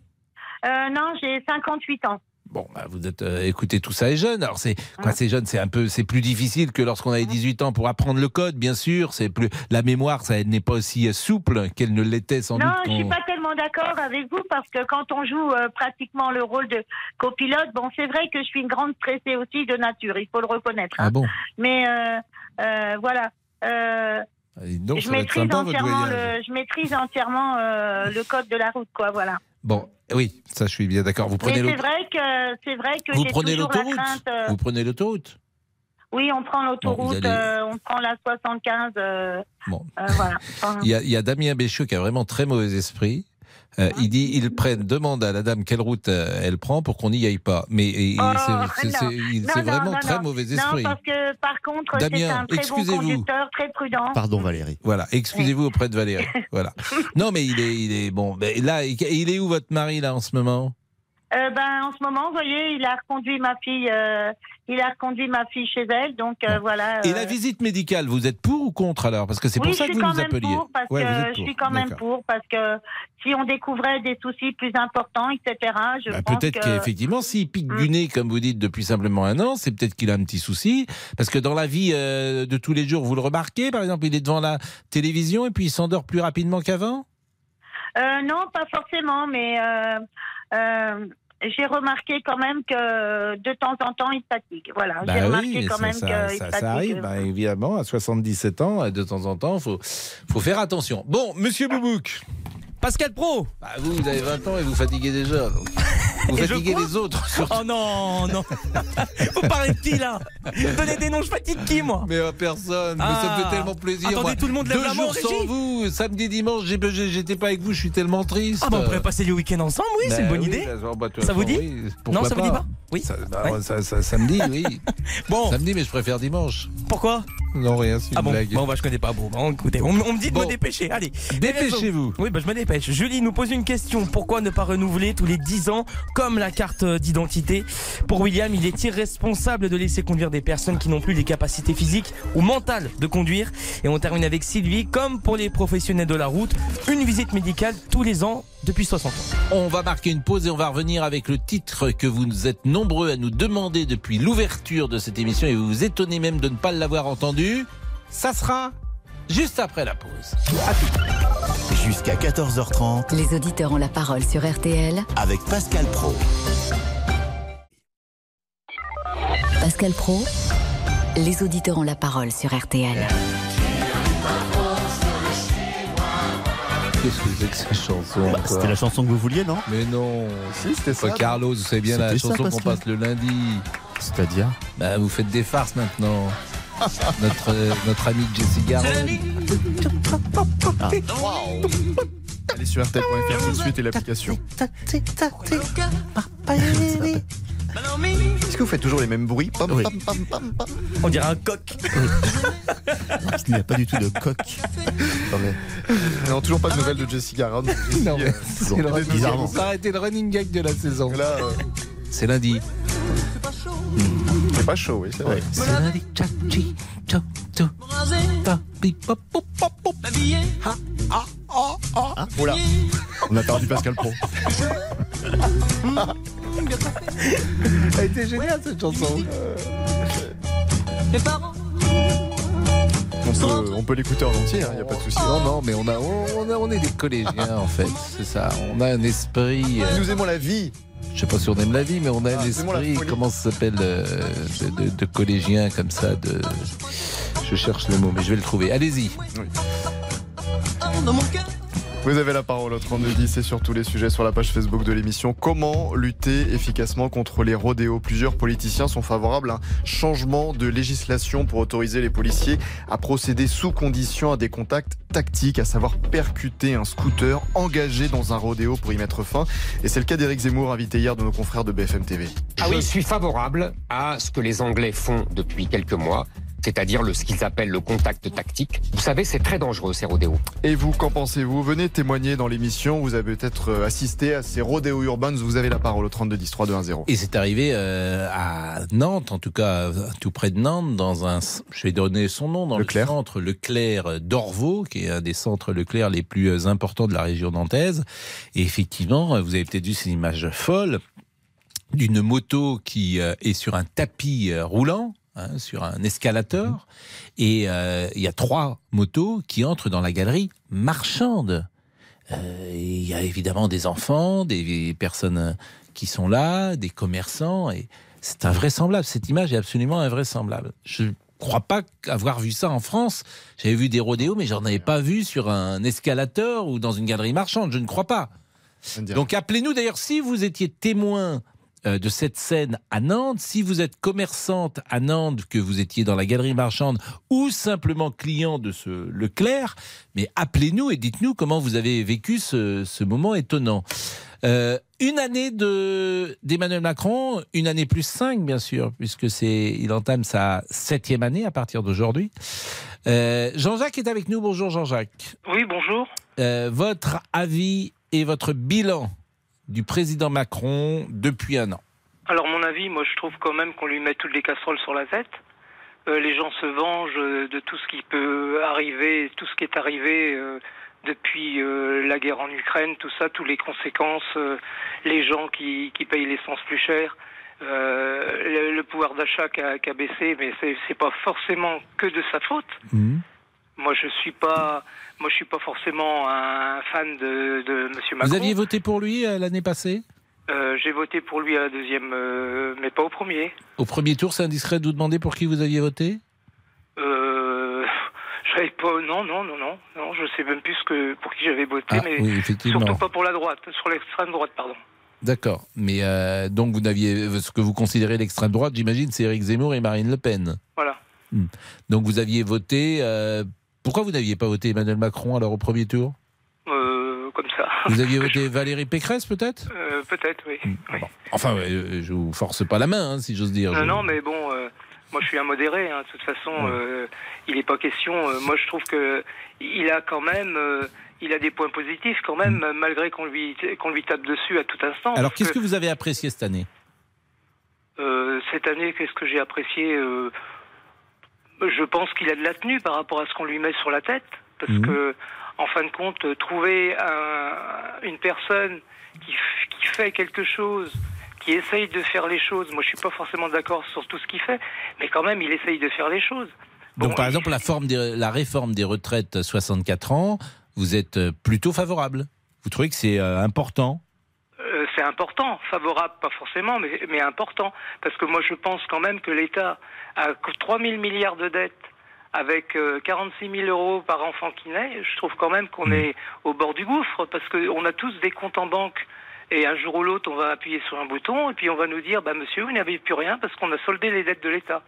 Euh, Non, j'ai 58 ans. Bon, bah, vous êtes. euh, écoutez, tout ça est jeune. Alors c'est quoi C'est jeune, c'est un peu, c'est plus difficile que lorsqu'on avait 18 ans pour apprendre le code, bien sûr. C'est plus la mémoire, ça n'est pas aussi euh, souple qu'elle ne l'était sans Non, doute. je suis pas tellement d'accord avec vous parce que quand on joue euh, pratiquement le rôle de copilote, bon, c'est vrai que je suis une grande stressée aussi de nature, il faut le reconnaître. hein. Ah bon? Mais euh, voilà. Et Donc, je maîtrise sympa le, je maîtrise entièrement le code de la route, quoi. Voilà. Bon, oui, ça je suis bien d'accord. Vous prenez c'est l'aut- vrai que c'est vrai que vous prenez l'autoroute. crainte. euh, Vous prenez l'autoroute. Oui, on prend l'autoroute, allez- euh, on prend la 75. euh, Bon. voilà. Il y, a, il y a Damien Béchiot qui a vraiment très mauvais esprit. Euh, il dit ils prennent, demande à la dame quelle route euh, elle prend pour qu'on n'y aille pas. Mais Oh, c'est- non. il- Non, non, vraiment non, très non. mauvais Non, esprit. parce que par contre, c'est Damien, un très bon excusez-vous. conducteur, très prudent. Pardon Valérie. Voilà, excusez-vous auprès de Valérie. Voilà. Non, mais il est, il est bon. Là, il il est où votre mari là en ce moment? Euh, ben, en ce moment, vous voyez, il a reconduit ma fille. euh, il a reconduit ma fille chez elle, donc euh, voilà. Et euh, la visite médicale, vous êtes pour ou contre alors? Parce que c'est oui, pour ça que vous nous appeliez. pour parce Ouais, vous que êtes je suis pour. quand même pour parce que si on découvrait des soucis plus importants, etc. Je Bah, peut-être que qu'effectivement, s'il pique du nez, comme vous dites, depuis simplement un an, c'est peut-être qu'il a un petit souci. Parce que dans la vie euh, de tous les jours, vous le remarquez, par exemple, il est devant la télévision et puis il s'endort plus rapidement qu'avant? Euh, non, pas forcément, mais euh, euh, j'ai remarqué quand même que de temps en temps, il fatigue. Voilà, j'ai remarqué quand ça, même ça- qu'il ça- fatigue. ça arrive, bah, évidemment, à 77 ans, de temps en temps, il faut, faut faire attention. Bon, monsieur Boubouk. Pascal Pro Bah, vous, vous avez 20 ans et vous fatiguez déjà. donc. Vous Et fatiguez crois les autres. Oh non, non. Vous parlez de qui là Donnez des noms, je fatigue qui moi Mais à personne, mais ça me Ah. fait tellement plaisir. Attendez, moi. tout le monde lève Deux la main jours sans vous, samedi, dimanche, j'étais pas avec vous, je suis tellement triste. Ah bah on pourrait passer le week-end ensemble, oui, c'est Bah une bonne oui, idée. bah, genre, bah, toute Ça vous dit oui, Non, ça vous dit pas Oui. Ça, bah, Ouais. ça- ça- samedi, oui. Bon. Samedi, mais je préfère dimanche. Pourquoi? Non, rien, c'est une Ah bon, blague. bon bah je connais pas. Bon, bon, écoutez, on, on me dit de Bon. me dépêcher. Allez, Dépêchez-vous. Oui, bah je me dépêche. Julie nous pose une question. Pourquoi ne pas renouveler tous les 10 ans comme la carte d'identité? Pour William, il est irresponsable de laisser conduire des personnes qui n'ont plus les capacités physiques ou mentales de conduire. Et on termine avec Sylvie. Comme pour les professionnels de la route, une visite médicale tous les ans depuis 60 ans. On va marquer une pause et on va revenir avec le titre que vous êtes nombreux à nous demander depuis l'ouverture de cette émission et vous vous étonnez même de ne pas l'avoir entendu. Ça sera juste après la pause. À tout. Jusqu'à 14h30 Les auditeurs ont la parole sur RTL. avec Pascal Pro. Pascal Pro, les auditeurs ont la parole sur RTL. Qu'est-ce que c'est que cette chanson Bah, C'était la chanson que vous vouliez, non Mais non. Si, c'était ça. Pas Carlos, vous savez bien la chanson qu'on passe le lundi. C'est-à-dire Bah, vous faites des farces maintenant. notre, euh, notre ami Jessie Garon. Allez sur RTL.fr tout de suite et l'application. Est-ce que vous faites toujours les mêmes bruits Pam, Oui. pam, pam, pam, pam. On dirait un coq. Il n'y a pas du tout de coq. Non, mais... non, toujours pas de nouvelles de Jessie Garon. Non, mais c'est le le running gag de la saison. Là, euh, C'est lundi. c'est pas chaud, oui, c'est vrai. C'est lundi. Tcha-chi, ah, ah, ah. Oula. On a perdu Pascal Pro. Elle était géniale cette chanson. On peut, on peut l'écouter en entier, il n'y a pas de souci. Non, non, mais on, a, on, a- on est des collégiens en fait. C'est ça. On a un esprit. euh, Nous aimons la vie. je sais pas si on aime la vie, mais on a Ah, un esprit. Comment ça s'appelle euh, de, de, de collégien comme ça. De... Je cherche le mot, mais je vais le trouver. Allez-y. Vous avez la parole au 3210 et sur tous les sujets sur la page Facebook de l'émission. Comment lutter efficacement contre les rodéos? Plusieurs politiciens sont favorables à un changement de législation pour autoriser les policiers à procéder sous condition à des contacts tactiques, à savoir percuter un scooter engagé dans un rodéo pour y mettre fin. Et c'est le cas d'Éric Zemmour, invité hier de nos confrères de BFM TV. Je suis favorable à ce que les Anglais font depuis quelques mois, c'est-à-dire le, ce qu'ils appellent le contact tactique. Vous savez, c'est très dangereux ces rodéos. Et vous, qu'en pensez-vous Venez témoigner dans l'émission. Vous avez peut-être euh, assisté à ces rodéos urbains. Vous avez la parole au 3210 3210. Et c'est arrivé euh, à Nantes, en tout cas euh, tout près de Nantes, dans un, je vais donner son nom, dans Leclerc. le centre Leclerc d'Orvaux, qui est un des centres Leclerc les plus importants de la région nantaise. Et effectivement, vous avez peut-être vu ces images folles d'une moto qui est sur un tapis roulant. Hein, sur un escalateur et euh, il y a trois motos qui entrent dans la galerie marchande. Euh, Il y a évidemment des enfants, des personnes qui sont là, des commerçants, et c'est invraisemblable. Cette image est absolument invraisemblable. Je ne crois pas avoir vu ça en France. J'avais vu des rodéos, mais j'en avais pas vu sur un escalateur ou dans une galerie marchande. Je ne crois pas. Donc appelez-nous d'ailleurs si vous étiez témoin euh, de cette scène à Nantes, si vous êtes commerçante à Nantes, que vous étiez dans la galerie marchande ou simplement client de ce Leclerc, mais appelez-nous et dites-nous comment vous avez vécu ce, ce moment étonnant. Euh, une année de d'Emmanuel Macron, une année plus cinq bien sûr, puisque c'est il entame sa septième année à partir d'aujourd'hui. Euh, Jean-Jacques est avec nous. Bonjour Jean-Jacques. Oui, bonjour. Euh, votre avis et votre bilan du président Macron depuis un an. Alors, mon avis, moi, je trouve quand même qu'on lui met toutes les casseroles sur la tête. Euh, les gens se vengent euh, de tout ce qui peut arriver, tout ce qui est arrivé euh, depuis euh, la guerre en Ukraine, tout ça, toutes les conséquences, les gens qui, qui payent l'essence plus cher, euh, le, le pouvoir d'achat qui a, baissé, mais c'est pas forcément que de sa faute. Moi, je suis pas, moi, je suis pas forcément un fan de, de Monsieur Macron. Vous aviez voté pour lui euh, l'année passée Euh, J'ai voté pour lui à la deuxième, euh, mais pas au premier. Au premier tour, c'est indiscret de vous demander pour qui vous aviez voté Euh, je savais pas, non, non, non, non, non, je sais même plus que, pour qui j'avais voté, Ah, mais oui, effectivement. surtout pas pour la droite, sur l'extrême droite, pardon. D'accord. Mais donc vous n'aviez ce que vous considérez l'extrême droite, j'imagine, c'est Éric Zemmour et Marine Le Pen. Voilà. Hmm. Donc vous aviez voté. euh, pourquoi vous n'aviez pas voté Emmanuel Macron alors au premier tour Euh, comme ça. Vous aviez voté Valérie Pécresse peut-être Euh, Peut-être, oui. Enfin, euh, je vous force pas la main, hein, si j'ose dire. Non, Je- non, mais bon, Moi, je suis un modéré. hein. De toute façon, euh, il n'est pas question. euh, moi, je trouve que il a quand même, euh, il a des points positifs quand même, malgré qu'on lui qu'on lui tape dessus à tout instant. Alors, qu'est-ce que vous avez apprécié cette année? Cette année, qu'est-ce que j'ai apprécié Je pense qu'il a de la tenue par rapport à ce qu'on lui met sur la tête, parce Mhm. que, en fin de compte, trouver un- une personne qui, fait quelque chose, qui essaye de faire les choses. Moi, je suis pas forcément d'accord sur tout ce qu'il fait, mais quand même, il essaye de faire les choses. Donc, par exemple, la, forme des- la réforme des retraites à 64 ans, vous êtes euh, plutôt favorable Vous trouvez que c'est euh, important? C'est important, favorable pas forcément, mais, mais important. Parce que moi je pense quand même que l'État a 3 000 milliards de dettes avec euh, 46 000 euros par enfant qui naît. Je trouve quand même qu'on est au bord du gouffre parce qu'on a tous des comptes en banque. Et un jour ou l'autre, on va appuyer sur un bouton et puis on va nous dire, bah monsieur, vous n'avez plus rien parce qu'on a soldé les dettes de l'État.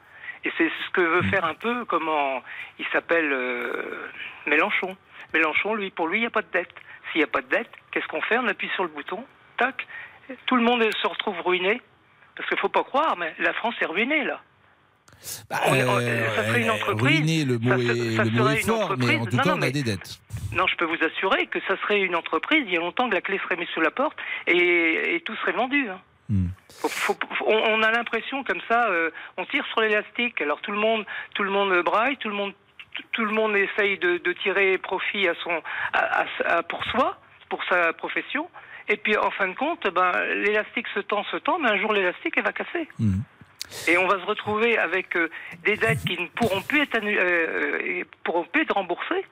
Et c'est ce que veut faire un peu comment il s'appelle euh, Mélenchon. Mélenchon, lui, pour lui, il n'y a pas de dette. S'il n'y a pas de dette, qu'est-ce qu'on fait? On appuie sur le bouton, tout le monde se retrouve ruiné. Parce qu'il ne faut pas croire, mais la France est ruinée là. On est- on- ça serait une Euh, entreprise. ruiner, le mot ça, est, ça le mot est fort, mais en tout Non, cas, non, on a mais- des dettes. Non, je peux vous assurer que ça serait une entreprise. Il y a longtemps que la clé serait mise sous la porte et, et tout serait vendu. hein. Hmm. Faut- faut- on, on a l'impression comme ça, euh, on tire sur l'élastique. Alors tout le monde, tout le monde braille, tout le monde, tout- tout le monde essaye de, de tirer profit à son, à- à- à- pour soi, pour sa profession. Et puis en fin de compte, ben l'élastique se tend, se tend, mais un jour l'élastique elle va casser. Et on va se retrouver avec euh, des dettes qui ne pourront plus être, euh, euh, pourront plus être remboursées.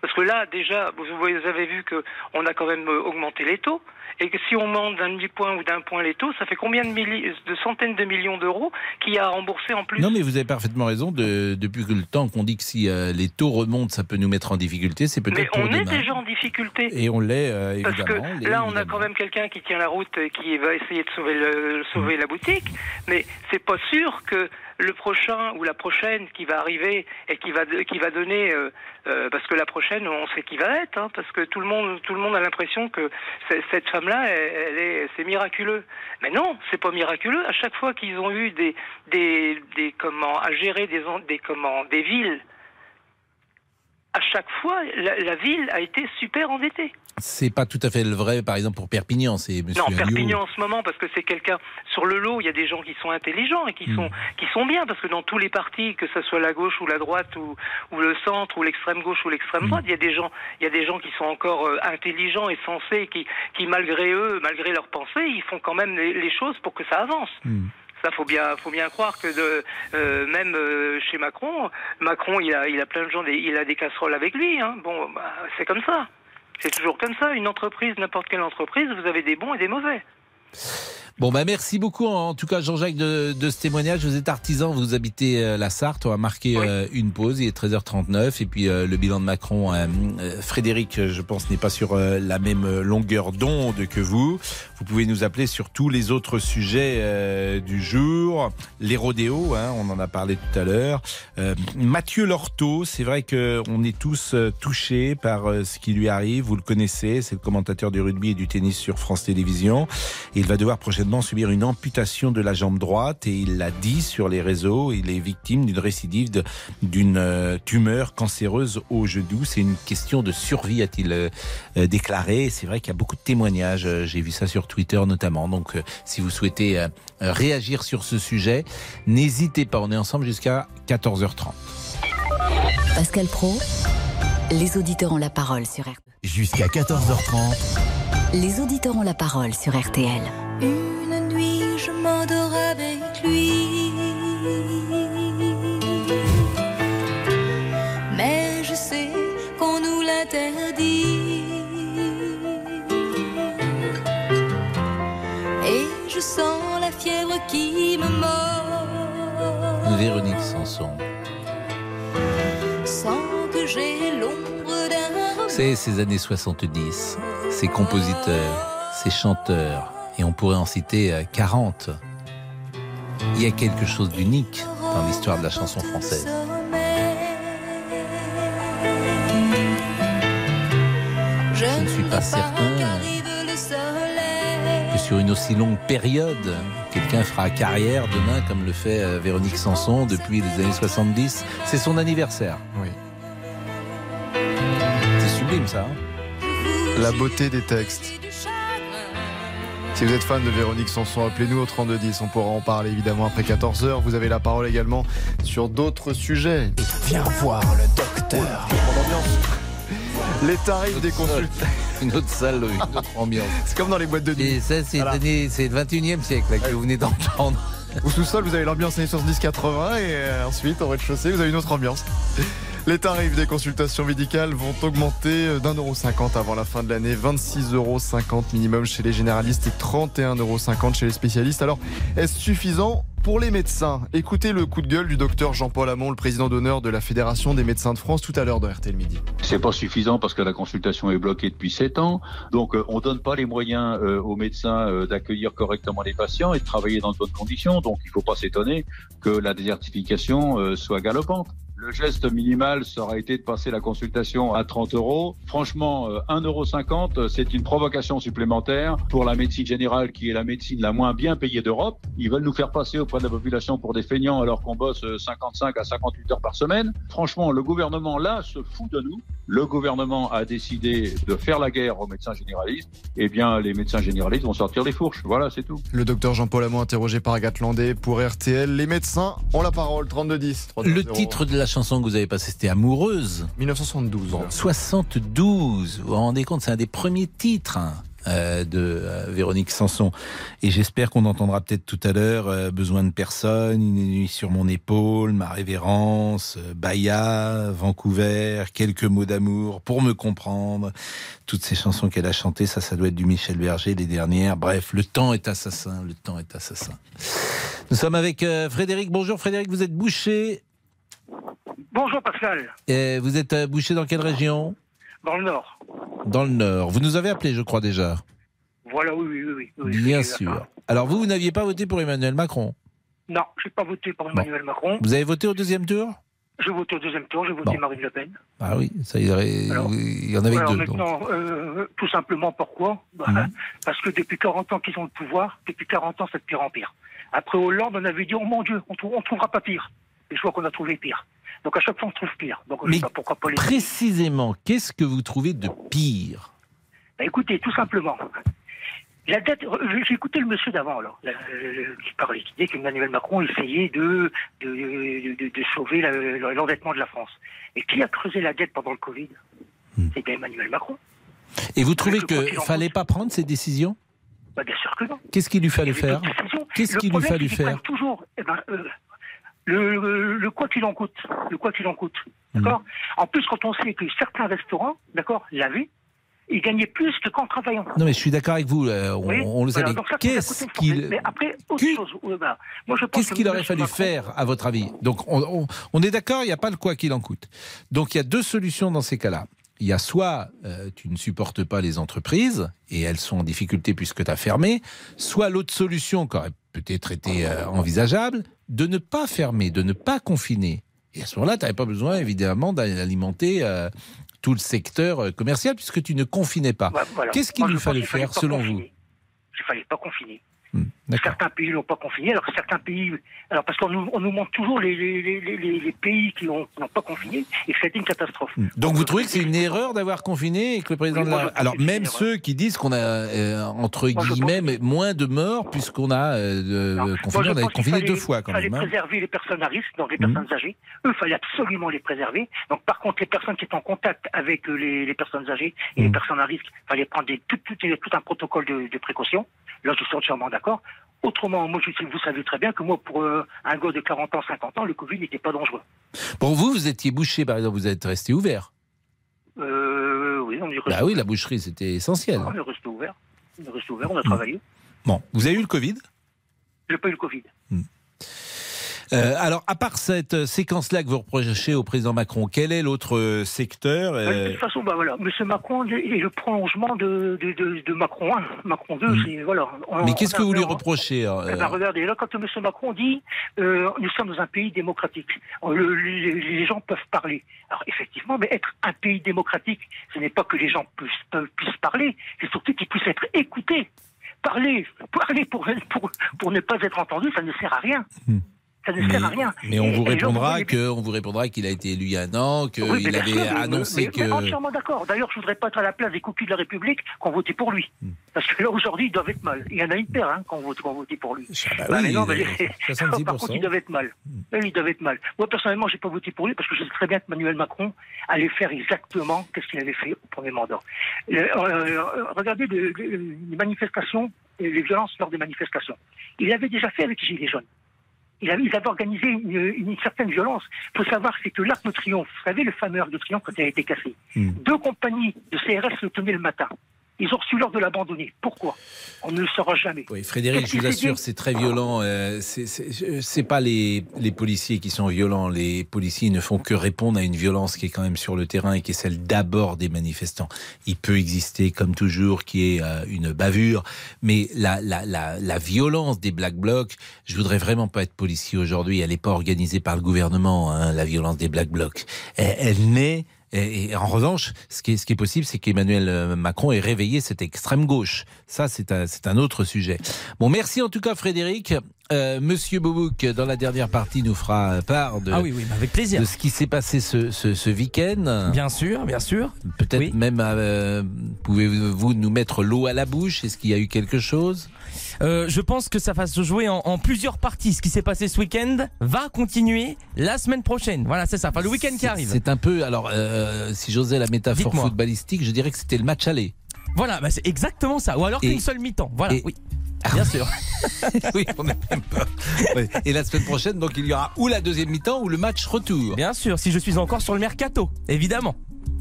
Parce que là, déjà, vous avez vu qu'on a quand même euh, augmenté les taux. Et que si on monte d'un demi-point ou d'un point les taux, ça fait combien de, centaines de millions d'euros qu'il y a à rembourser en plus? Non, mais vous avez parfaitement raison. De, depuis que le temps qu'on dit que si euh, les taux remontent, ça peut nous mettre en difficulté, c'est peut-être Mais pour on est demain. déjà en difficulté. Et on l'est, euh, Parce que là, on a quand même quelqu'un qui tient la route et qui va essayer de sauver, le, sauver la boutique, mais c'est pas sûr que le prochain ou la prochaine qui va arriver et qui va qui va donner, euh, euh, parce que la prochaine, on sait qui va être, hein, parce que tout le monde tout le monde a l'impression que cette femme-là, elle, elle est c'est miraculeux. Mais non, c'est pas miraculeux. À chaque fois qu'ils ont eu des des des comment à gérer des des comment des villes. À chaque fois, la, la ville a été super endettée. C'est pas tout à fait le vrai, par exemple, pour Perpignan. C'est Monsieur Non, Alliot. Perpignan en ce moment, parce que c'est quelqu'un sur le lot. Il y a des gens qui sont intelligents et qui sont qui sont bien, parce que dans tous les partis, que ce soit la gauche ou la droite ou, ou le centre ou l'extrême gauche ou l'extrême Hmm. droite, il y a des gens, il y a des gens qui sont encore euh, intelligents et sensés, qui qui malgré eux, malgré leurs pensées, ils font quand même les, les choses pour que ça avance. Ça faut bien, faut bien croire que euh, même euh, chez Macron, Macron, il a, il a plein de gens, il a des casseroles avec lui. Hein. Bon, bah, c'est comme ça. C'est toujours comme ça. Une entreprise, n'importe quelle entreprise, vous avez des bons et des mauvais. Bon, bah merci beaucoup en tout cas Jean-Jacques de, de ce témoignage. Vous êtes artisan, vous habitez euh, la Sarthe. On va marquer euh, une pause. Il est 13h39 et puis euh, le bilan de Macron. euh, euh, Frédéric, je pense, n'est pas sur euh, la même longueur d'onde que vous. Vous pouvez nous appeler sur tous les autres sujets euh, du jour. Les rodéos, hein, on en a parlé tout à l'heure. Euh, Mathieu Lorto, c'est vrai que on est tous euh, touchés par ce qui lui arrive. Vous le connaissez, c'est le commentateur du rugby et du tennis sur France Télévisions. Il va devoir prochainement subir une amputation de la jambe droite et il l'a dit sur les réseaux. Il est victime d'une récidive d'une euh, tumeur cancéreuse au genou. C'est une question de survie, a-t-il euh, déclaré. C'est vrai qu'il y a beaucoup de témoignages. Euh, J'ai vu ça sur Twitter notamment. Donc, si vous souhaitez réagir sur ce sujet, n'hésitez pas. On est ensemble jusqu'à 14h30. Pascal Pro, les auditeurs ont la parole sur RTL. Jusqu'à 14h30. Les auditeurs ont la parole sur RTL. Une nuit, je m'endors avec lui. Mais je sais qu'on nous l'interdit. Et je sens la fièvre qui me mord. Véronique Sanson. Sans que j'ai l'ombre d'un C'est ces années 70, ces compositeurs, ces chanteurs, et on pourrait en citer euh, 40. Il y a quelque chose d'unique dans l'histoire de la chanson française. Je ne suis pas certain que sur une aussi longue période. Quelqu'un fera carrière demain comme le fait euh, Véronique Sanson depuis les années 70. C'est son anniversaire. Oui. C'est sublime ça. hein? La beauté des textes. Si vous êtes fan de Véronique Sanson, appelez-nous au 3210. On pourra en parler évidemment après 14h. Vous avez la parole également sur d'autres sujets. Viens voir le docteur. Les tarifs des consultations. Une autre salle, une autre ambiance. C'est comme dans les boîtes de nuit. Et ça, c'est Voilà. l'année- c'est le 21e siècle là, que vous venez d'entendre. Au sous-sol, vous avez l'ambiance années 70-80 et euh, ensuite, au rez-de-chaussée, vous avez une autre ambiance. Les tarifs des consultations médicales vont augmenter euh, d'un euro cinquante avant la fin de l'année. 26,50 euros minimum chez les généralistes et 31,50 euros chez les spécialistes. Alors, est-ce suffisant pour les médecins? Écoutez le coup de gueule du docteur Jean-Paul Hamon, le président d'honneur de la Fédération des médecins de France, tout à l'heure de RTL Midi. C'est pas suffisant parce que la consultation est bloquée depuis 7 ans. Donc euh, on donne pas les moyens euh, aux médecins d'accueillir correctement les patients et de travailler dans de bonnes conditions. Donc il faut pas s'étonner que la désertification soit galopante. Le geste minimal, ça aurait été de passer la consultation à 30 euros. Franchement, euh, 1,50 euro, c'est une provocation supplémentaire pour la médecine générale, qui est la médecine la moins bien payée d'Europe. Ils veulent nous faire passer auprès de la population pour des feignants alors qu'on bosse euh, 55 à 58 heures par semaine. Franchement, le gouvernement, là, se fout de nous. Le gouvernement a décidé de faire la guerre aux médecins généralistes. Eh bien, les médecins généralistes vont sortir des fourches. Voilà, c'est tout. Le docteur Jean-Paul Hamon, interrogé par Agathe Landais pour RTL. Les médecins ont la parole, 3210. Le titre de la chanson que vous avez passée, c'était Amoureuse. 1972. 72. Vous vous rendez compte, c'est un des premiers titres hein, euh, de euh, Véronique Sanson. Et j'espère qu'on entendra peut-être tout à l'heure euh, Besoin de personne, Une nuit sur mon épaule, Ma révérence, euh, Baya, Vancouver, Quelques mots d'amour, Pour me comprendre. Toutes ces chansons qu'elle a chantées, ça, ça doit être du Michel Berger, les dernières. Bref, le temps est assassin, le temps est assassin. Nous sommes avec euh, Frédéric. Bonjour Frédéric, vous êtes boucher. Bonjour Pascal, vous êtes euh, boucher dans quelle région? Dans le Nord. Dans le Nord. Vous nous avez appelé, je crois déjà. Voilà, oui, oui, oui. oui, Bien je sûr. Alors vous, vous n'aviez pas voté pour Emmanuel Macron? Non, je n'ai pas voté pour Emmanuel Macron. Vous avez voté au deuxième tour? J'ai voté au deuxième tour, j'ai voté Marine Le Pen. Ah oui, ça il y en avait Alors deux. maintenant, euh, tout simplement pourquoi? Bah, Mhm. Parce que depuis 40 ans qu'ils ont le pouvoir, depuis 40 ans, c'est de pire en pire. Après Hollande, on avait dit, oh mon Dieu, on ne trouvera pas pire. Et je vois qu'on a trouvé pire. Donc à chaque fois, on trouve pire. Donc je Mais sais pas pourquoi pas les... Précisément, qu'est-ce que vous trouvez de pire? Bah, écoutez, tout simplement. La dette, euh, j'ai écouté le monsieur d'avant, là, euh, qui parlait, qui disait qu'Emmanuel Macron essayait de, de, de, sauver l'endettement de la France. Et qui a creusé la dette pendant le Covid? Hmm. C'est bien Emmanuel Macron. Et vous trouvez qu'il en fallait pas prendre ces décisions? Bah, bien sûr que non. Qu'est-ce qu'il lui fallait faire? Qu'est-ce qu'il lui fallait faire? toujours eh ben, euh, le, le- le quoi qu'il en coûte. Le quoi qu'il en coûte. Hmm. D'accord? En plus, quand on sait que certains restaurants, d'accord, l'avaient, ils gagnaient plus que qu'en travaillant. Non, mais je suis d'accord avec vous. euh, on, Oui, on le voilà, ça Qu'est-ce qu'il Mais après, autre chose. ouais, bah, moi, je pense Qu'est-ce que qu'il aurait fallu Macron- faire, à votre avis? Donc, on, on- on est d'accord, il n'y a pas le quoi qu'il en coûte. Donc, il y a deux solutions dans ces cas-là. Il y a soit euh, tu ne supportes pas les entreprises et elles sont en difficulté puisque tu as fermé, soit l'autre solution qui aurait peut-être été euh, envisageable, de ne pas fermer, de ne pas confiner. Et à ce moment-là, tu n'avais pas besoin évidemment d'alimenter euh, tout le secteur commercial puisque tu ne confinais pas. Voilà. Qu'est-ce qu'il lui fallait faire selon vous. Il fallait pas confiner. D'accord. Certains pays l'ont pas confiné, alors que certains pays, alors parce qu'on nous, on nous montre toujours les, les, les, pays qui n'ont pas confiné et que c'était une catastrophe. Donc vous trouvez que c'est une erreur d'avoir confiné et que le président Oui, de la... Alors c'est même ceux qui disent qu'on a euh, entre Moi, guillemets moins de morts puisqu'on a euh, Moi, confiné, on a confiné fallait- deux fois quand fallait même. hein. préserver les personnes à risque, donc les personnes âgées. Eux, il fallait absolument les préserver. Donc, par contre, les personnes qui étaient en contact avec euh, les, personnes âgées et les personnes à risque, il fallait prendre des, tout, tout, tout un protocole de, de précaution. Là, je suis entièrement d'accord. Autrement, moi, je, vous savez très bien que moi, pour euh, un gars de 40 ans, 50 ans, le Covid n'était pas dangereux. Pour vous, vous étiez bouché par exemple, vous êtes resté ouvert. Euh, oui, on est resté Bah oui, la boucherie c'était essentiel. On est resté ouvert. On est resté ouvert, on a travaillé. Bon, vous avez eu le Covid? J'ai pas eu le Covid. Euh, alors, à part cette euh, séquence-là que vous reprochez au président Macron, quel est l'autre euh, secteur De toute façon, bah voilà, M. Macron est le prolongement de, de, de, de Macron 1. Macron 2, Mm. c'est voilà. On- Mais qu'est-ce que vous lui reprochez euh, Eh ben, regardez, là, quand M. Macron dit euh, nous sommes dans un pays démocratique, le- les, les gens peuvent parler. Alors, effectivement, mais être un pays démocratique, ce n'est pas que les gens puissent, puissent parler, c'est surtout qu'ils puissent être écoutés. Parler, parler pour, pour, pour ne pas être entendu, ça ne sert à rien. Ça ne sert à rien. Mais on vous et les répondra voient les- que, on vous répondra qu'il a été élu il y a un an, qu'il Oui, mais avait sûr, mais- annoncé mais- que. mais entièrement d'accord. D'ailleurs, je voudrais pas être à la place des coquilles de la République qui ont voté pour lui. Hmm. Parce que là, aujourd'hui, ils doivent être mal. Il y en a une paire hein, qui ont voté, pour lui. bah Ah, mais oui, non, mais 70%. par contre, ils doivent être mal. Hmm. Eux, ils doivent être mal. Moi, personnellement, j'ai pas voté pour lui parce que je sais très bien que Emmanuel Macron allait faire exactement ce qu'il avait fait au premier mandat. Euh, euh, regardez de- de- les manifestations, les violences lors des manifestations. Il l'avait déjà fait avec Gilets jaunes. Il avait, ils avaient organisé une, une certaine violence. Il faut savoir c'est que l'Arc de Triomphe, vous savez le fameux Arc de Triomphe quand il a été cassé, deux compagnies de CRS le tenaient le matin. Ils ont reçu l'ordre de l'abandonner. Pourquoi? On ne le saura jamais. Oui, Frédéric, je vous assure, c'est très violent. euh, c'est- c'est c'est pas les, les policiers qui sont violents. Les policiers ne font que répondre à une violence qui est quand même sur le terrain et qui est celle d'abord des manifestants. Il peut exister, comme toujours, qui est euh, une bavure, mais la, la, la, la violence des Black Blocs, je voudrais vraiment pas être policier aujourd'hui. Elle n'est pas organisée par le gouvernement, hein, la violence des Black Blocs. Elle, elle naît et, et en revanche, ce qui est, ce qui est possible, c'est qu'Emmanuel euh, Macron ait réveillé cette extrême gauche. Ça, c'est un, c'est un autre sujet. Bon, merci en tout cas, Frédéric. Euh, Monsieur Bobouk, dans la dernière partie, nous fera part de, Ah oui, oui, bah avec plaisir. de ce qui s'est passé ce, ce, ce week-end. Bien sûr, bien sûr. Peut-être même, euh, pouvez-vous nous mettre l'eau à la bouche? Est-ce qu'il y a eu quelque chose? Euh, je pense que ça va se jouer en, en plusieurs parties. Ce qui s'est passé ce week-end va continuer la semaine prochaine. Voilà, c'est ça. Enfin, le week-end qui arrive. C'est un peu, alors, euh, si j'osais la métaphore footballistique, je dirais que c'était le match aller. Voilà, bah c'est exactement ça. Ou alors qu'une seule mi-temps. Voilà, et- oui. Bien sûr. oui, on même pas. Et la semaine prochaine, donc, il y aura ou la deuxième mi-temps ou le match retour. Bien sûr, si je suis encore sur le mercato, évidemment.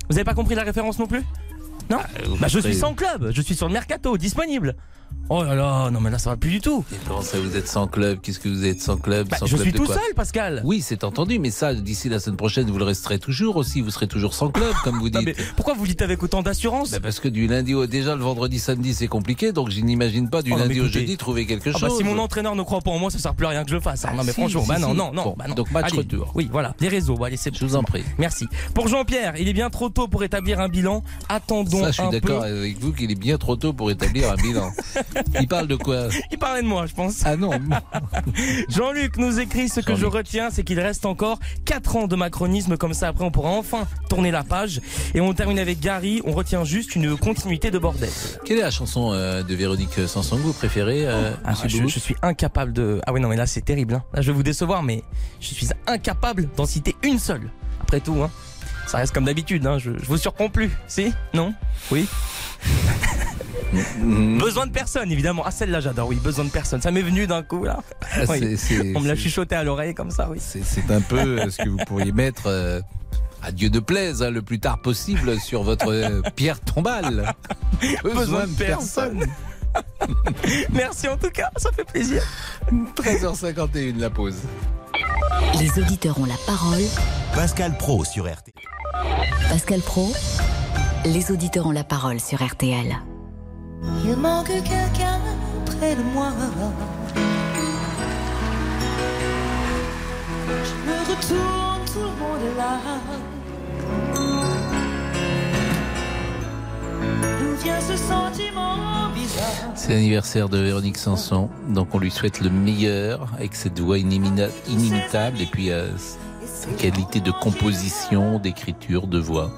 Vous avez pas compris la référence non plus? Non? Bah je suis sans club, je suis sur le mercato, disponible. Oh là là, non mais là ça va plus du tout. Et comment ça, vous êtes sans club? Qu'est-ce que vous êtes sans club? Bah, Sans je club suis tout seul, Pascal. Oui, c'est entendu, mais ça, d'ici la semaine prochaine, vous le resterez toujours aussi. Vous serez toujours sans club, comme vous dites. mais pourquoi vous dites avec autant d'assurance? Bah, parce que du lundi au déjà le vendredi samedi c'est compliqué donc je n'imagine pas du Oh, lundi au jeudi trouver quelque Ah chose. bah, si mon entraîneur ne croit pas en moi, ça sert plus à rien que je fasse. hein. non mais si, franchement, si, non, non, non, Bon, non. donc match Allez. retour. Oui, voilà, les réseaux. Allez, c'est Je vous en prie. Merci. Pour Jean-Pierre, il est bien trop tôt pour établir un bilan. Attendons Ça, je suis d'accord avec vous qu'il est bien trop tôt pour établir un bilan. Il parle de quoi Il parlait de moi, je pense. Ah non. Jean-Luc nous écrit ce que je retiens, c'est qu'il reste encore 4 ans de macronisme, comme ça après on pourra enfin tourner la page. Et on termine avec Gary, on retient juste une continuité de bordel. Quelle est la chanson euh, de Véronique Sanson que vous préférez, euh, Ah, je, je suis incapable de... Ah oui non mais là c'est terrible. hein. Là je vais vous décevoir mais je suis incapable d'en citer une seule. Après tout, hein. Ça reste comme d'habitude, hein. je, je vous surprends plus. Si? Non? Oui? Besoin de personne, évidemment. Ah, celle-là, j'adore, oui, besoin de personne. Ça m'est venu d'un coup, là. Ah, Oui. On me l'a chuchoté à l'oreille comme ça, oui. C'est c'est un peu euh, ce que vous pourriez mettre, euh, à Dieu de plaise, hein, le plus tard possible sur votre euh, pierre tombale. Besoin de personne. Merci en tout cas, ça fait plaisir. 13h51, la pause. Les auditeurs ont la parole. Pascal Pro sur RT. Pascal Pro, les auditeurs ont la parole sur RTL. Il manque quelqu'un près de moi. Je me retourne, tout le monde est là. C'est l'anniversaire de Véronique Sanson, donc on lui souhaite le meilleur avec cette voix inimitable et puis euh, sa qualité de composition, d'écriture, de voix.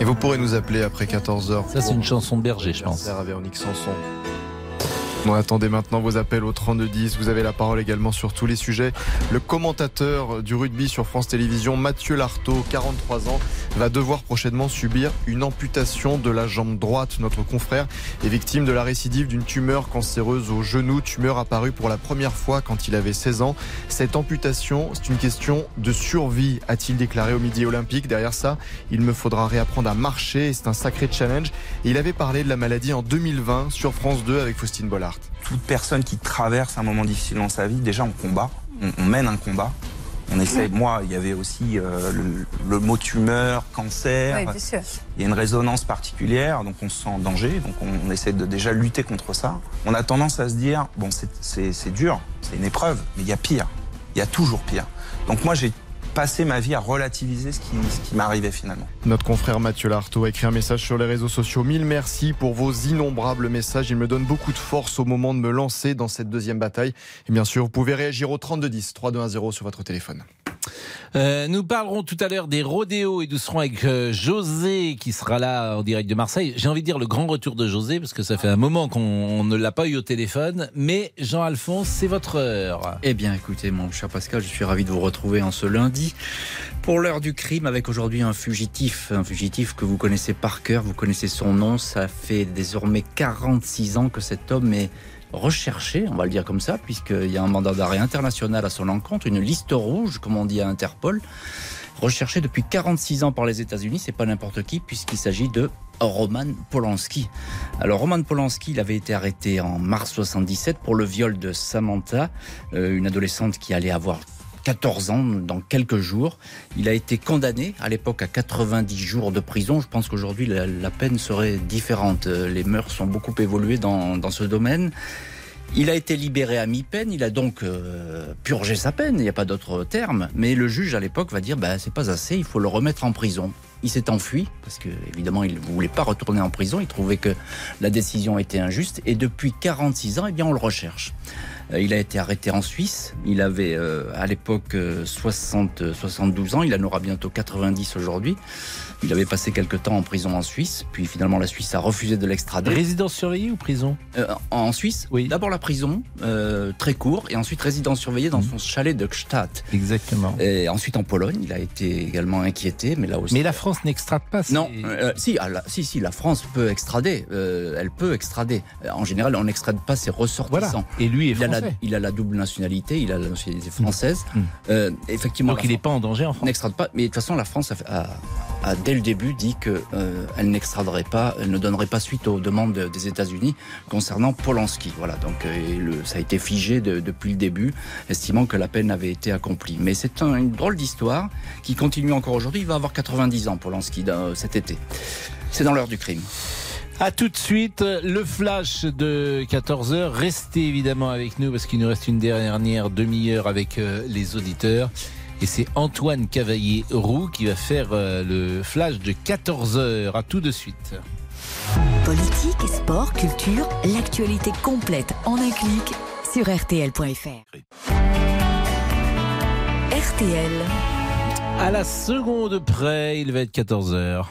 Et vous pourrez nous appeler après 14h. Ça, c'est une chanson de berger, je pense. à Véronique Sanson. Bon, attendez maintenant vos appels au 3210. Vous avez la parole également sur tous les sujets. Le commentateur du rugby sur France Télévisions, Mathieu Lartaud, 43 ans, va devoir prochainement subir une amputation de la jambe droite. Notre confrère est victime de la récidive d'une tumeur cancéreuse au genou, tumeur apparue pour la première fois quand il avait 16 ans. Cette amputation, c'est une question de survie, a-t-il déclaré au Midi Olympique. Derrière ça, il me faudra réapprendre à marcher c'est un sacré challenge. Il avait parlé de la maladie en 2020 sur France 2 avec Faustine Bollard. Toute personne qui traverse un moment difficile dans sa vie, déjà on combat, on, on mène un combat. On essaie, moi, il y avait aussi euh, le, le mot tumeur, cancer. Oui, bien sûr. Il y a une résonance particulière, donc on se sent en danger, donc on, on essaie de déjà lutter contre ça. On a tendance à se dire, bon, c'est dur, c'est une épreuve, mais il y a pire. Il y a toujours pire. Donc moi, j'ai passé ma vie à relativiser ce qui, ce qui m'arrivait finalement. Notre confrère Mathieu Lartaud a écrit un message sur les réseaux sociaux. Mille merci pour vos innombrables messages. Il me donne beaucoup de force au moment de me lancer dans cette deuxième bataille. Et bien sûr, vous pouvez réagir au 3210 3210 sur votre téléphone. Euh, nous parlerons tout à l'heure des rodéos et nous serons avec euh, José qui sera là en direct de Marseille. J'ai envie de dire le grand retour de José parce que ça fait un moment qu'on ne l'a pas eu au téléphone. Mais Jean-Alphonse, c'est votre heure. Eh bien, écoutez, mon cher Pascal, je suis ravi de vous retrouver en ce lundi pour l'heure du crime avec aujourd'hui un fugitif, un fugitif que vous connaissez par cœur, vous connaissez son nom. Ça fait désormais 46 ans que cet homme est recherché, on va le dire comme ça, puisqu'il y a un mandat d'arrêt international à son encontre, une liste rouge, comme on dit à Interpol, recherché depuis 46 ans par les États-Unis. C'est pas n'importe qui, puisqu'il s'agit de Roman Polanski. Alors Roman Polanski, il avait été arrêté en mars 77 pour le viol de Samantha, euh, une adolescente qui allait avoir 14 ans dans quelques jours. Il a été condamné à l'époque à 90 jours de prison. Je pense qu'aujourd'hui la, peine serait différente. Euh, Les mœurs sont beaucoup évoluées dans, dans ce domaine. Il a été libéré à mi-peine, il a donc euh, purgé sa peine, il n'y a pas d'autre terme. Mais le juge à l'époque va dire bah, c'est pas assez, il faut le remettre en prison. Il s'est enfui parce que évidemment il ne voulait pas retourner en prison, il trouvait que la décision était injuste et depuis 46 ans, eh bien on le recherche. Euh, Il a été arrêté en Suisse. Il avait euh, à l'époque euh, 60, 72 ans. Il en aura bientôt 90 aujourd'hui. Il avait passé quelques temps en prison en Suisse. Puis finalement, la Suisse a refusé de l'extrader. Résidence surveillée ou prison Euh, En Suisse, oui. D'abord la prison, euh, très court, et ensuite résidence surveillée dans son chalet de Gstaad. Exactement. Et ensuite en Pologne, il a été également inquiété, mais là aussi. Mais la France n'extrade pas. Non, euh, si, ah, la, si, si, la France peut extrader. euh, elle peut extrader. En général, on n'extrade pas ses ressortissants. Voilà. Et lui est il a, la, français. il a la double nationalité, il a la nationalité française. Euh, effectivement, Donc il n'est pas en danger en France. n'extrade pas. Mais de toute façon, la France a, a- a, dès le début dit que euh, n'extraderait pas, elle ne donnerait pas suite aux demandes des États-Unis concernant Polanski. Voilà. Donc euh, ça a été figé de- depuis le début, estimant que la peine avait été accomplie. Mais c'est un- une drôle d'histoire qui continue encore aujourd'hui. Il va avoir 90 ans, Polanski, dans- cet été. C'est dans l'heure du crime. À tout de suite, le flash de 14h. Restez évidemment avec nous parce qu'il nous reste une dernière demi-heure avec euh, les auditeurs. Et c'est Antoine Cavaillé-Roux qui va faire euh, le flash de 14h. À tout de suite. Politique, sport, culture, l'actualité complète en un clic sur rtl.fr. RTL. À la seconde près, il va être 14h.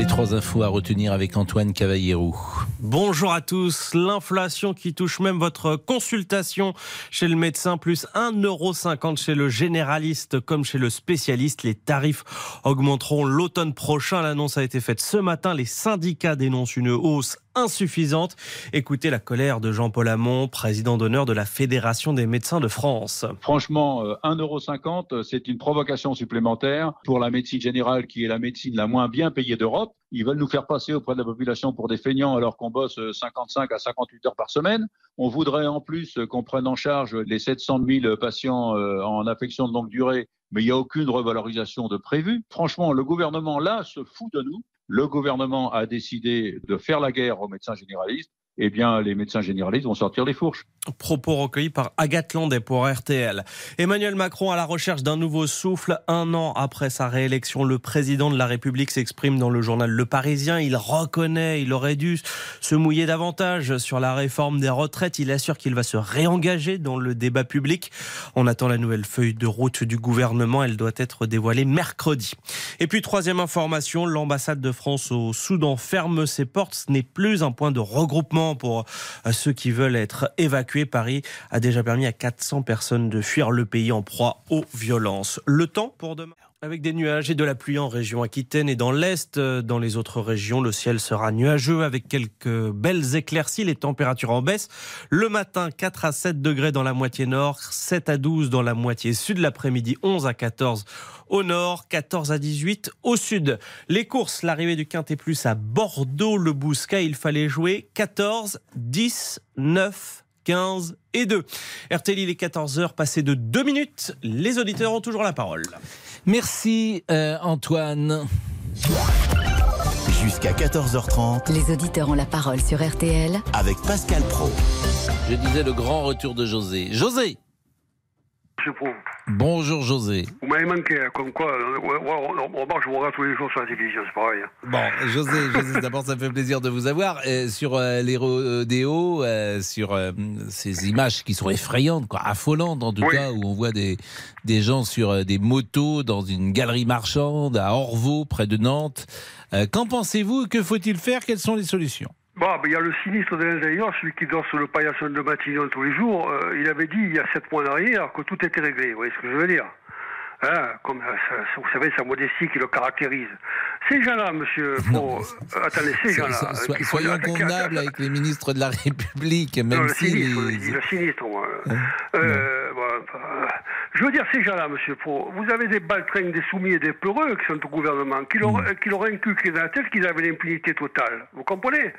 Les trois infos à retenir avec Antoine Cavallero. Bonjour à tous. L'inflation qui touche même votre consultation chez le médecin, plus 1,50€ chez le généraliste comme chez le spécialiste. Les tarifs augmenteront l'automne prochain. L'annonce a été faite ce matin. Les syndicats dénoncent une hausse insuffisante. Écoutez la colère de Jean-Paul Hamon, président d'honneur de la Fédération des médecins de France. Franchement, euh, 1,50€, c'est une provocation supplémentaire pour la médecine générale qui est la médecine la moins bien payée d'Europe. Ils veulent nous faire passer auprès de la population pour des feignants alors qu'on bosse euh, 55 à 58 heures par semaine. On voudrait en plus euh, qu'on prenne en charge les 700 000 patients euh, en affection de longue durée, mais il n'y a aucune revalorisation de prévue. Franchement, le gouvernement là se fout de nous. Le gouvernement a décidé de faire la guerre aux médecins généralistes. Eh bien, les médecins généralistes vont sortir les fourches. Propos recueillis par Agathe Landais pour RTL. Emmanuel Macron à la recherche d'un nouveau souffle. Un an après sa réélection, le président de la République s'exprime dans le journal Le Parisien. Il reconnaît, il aurait dû se mouiller davantage sur la réforme des retraites. Il assure qu'il va se réengager dans le débat public. On attend la nouvelle feuille de route du gouvernement. Elle doit être dévoilée mercredi. Et puis, troisième information, l'ambassade de France au Soudan ferme ses portes. Ce n'est plus un point de regroupement pour euh, ceux qui veulent être évacués. Paris a déjà permis à 400 personnes de fuir le pays en proie aux violences. Le temps pour demain avec des nuages et de la pluie en région Aquitaine et dans l'Est. Euh, Dans les autres régions, le ciel sera nuageux avec quelques belles éclaircies, les températures en baisse. Le matin, 4 à 7 degrés dans la moitié nord, 7 à 12 dans la moitié sud. L'après-midi, 11 à 14 au nord, 14 à 18 au sud. Les courses, l'arrivée du Quintet Plus à Bordeaux, le Bouscat, il fallait jouer 14, 10, 9, 15 et 2. RTL, il est 14h, passé de 2 minutes. Les auditeurs ont toujours la parole. Merci euh, Antoine. Jusqu'à 14h30 Les auditeurs ont la parole sur RTL avec Pascal Pro. Je disais le grand retour de José. José Bonjour José. vous m'avez manqué, hein, comme quoi, euh, on, on marche, regarde tous les jours sur la télévision, c'est pareil. hein. Bon, José, José d'abord, ça me fait plaisir de vous avoir. Euh, sur euh, les rodéos, euh, sur euh, ces images qui sont effrayantes, quoi, affolantes en tout Oui. cas, où on voit des, des gens sur des motos dans une galerie marchande à Orvaux, près de Nantes. Qu'en pensez-vous? Que faut-il faire? Quelles sont les solutions? Bon, ben, il y a le sinistre de l'intérieur, celui qui dort sur le paillasson de Matignon tous les jours. euh, il avait dit, il y a sept mois en arrière, que tout était réglé. Vous voyez ce que je veux dire Hein, comme euh, ça- vous savez, sa modestie qui le caractérise. Ces gens-là, monsieur Pro, euh, attendez, ces gens-là, So- so- soyons convenables avec les ministres de la République, même non, le si sinistre, les- le sinistre, moi. Euh, bon, je veux dire, ces gens-là, monsieur Pro, vous avez des baltringues, des soumis et des peureux qui sont au gouvernement, qui leur, qui leur inculquent dans la tête qu'ils avaient l'impunité totale. Vous comprenez?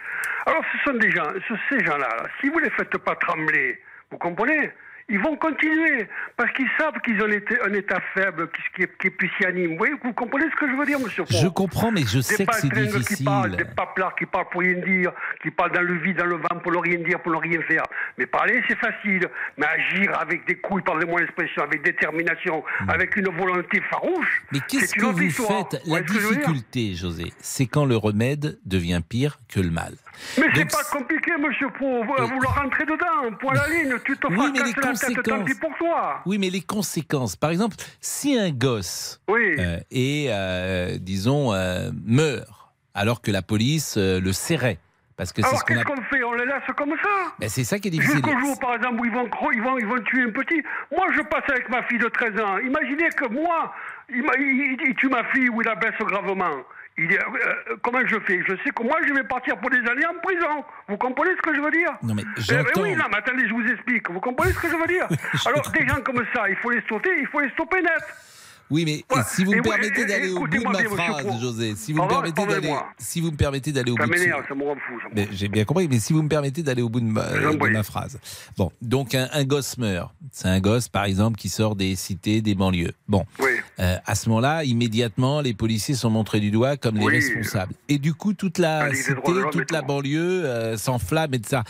Alors, ce sont des gens, ce- ces gens-là, là, si vous les faites pas trembler, vous comprenez? Ils vont continuer parce qu'ils savent qu'ils ont été- un état faible qui, qui, est- pusillanime. Vous, voyez, vous comprenez ce que je veux dire, monsieur Pro Je comprends, mais je des sais que c'est difficile. qui parlent, des paplards qui parlent pour rien dire, qui parlent dans le vide, dans le vent pour ne rien dire, pour ne rien faire. Mais parler, c'est facile. Mais agir avec des couilles, pardonnez-moi l'expression, avec détermination, avec une volonté farouche, Hmm. Mais qu'est-ce que vous histoire. faites? La difficulté, José, c'est quand le remède devient pire que le mal. Mais c'est pas compliqué, monsieur Pro. Vous, Mais- vous leur rentrez dedans, point à la ligne. Tu te Oui, mais les conséquences. pour toi. Oui, mais les conséquences. Par exemple, si un gosse Oui. euh, et, euh, disons, euh, meurt alors que la police le serrait, parce que c'est ce qu'on a. fait? On les laisse comme ça? Ben, c'est ça qui est difficile. Jusqu'au jour, par exemple, où ils vont, ils, vont, ils vont tuer un petit. Moi, je passe avec ma fille de 13 ans. Imaginez que moi, il, il- tue ma fille ou il la blesse gravement. Il est- euh, comment je fais? Je sais que moi, je vais partir pour des années en prison. Vous comprenez ce que je veux dire? Non, mais Eh ben j'entends. oui, non, mais attendez, je vous explique. Vous comprenez ce que je veux dire? Alors, des gens comme ça, il faut les stopper, il faut les stopper net. Oui, mais Ouais. si vous me oui, permettez et- d'aller au bout de ma bien, phrase, Pro. José, si vous me permettez d'aller, si vous me permettez d'aller au Ça bout de ça me rend fou. ça me Mais J'ai bien compris, mais si vous me permettez d'aller au bout de ma, de phrase. Bon, donc un, un gosse meurt. C'est un gosse, par exemple, qui sort des cités, des banlieues. Bon, Euh, à ce moment-là, immédiatement, les policiers sont montrés du doigt comme les Oui. responsables. Et du coup, toute la cité, toute la banlieue euh, s'enflamme et de ça.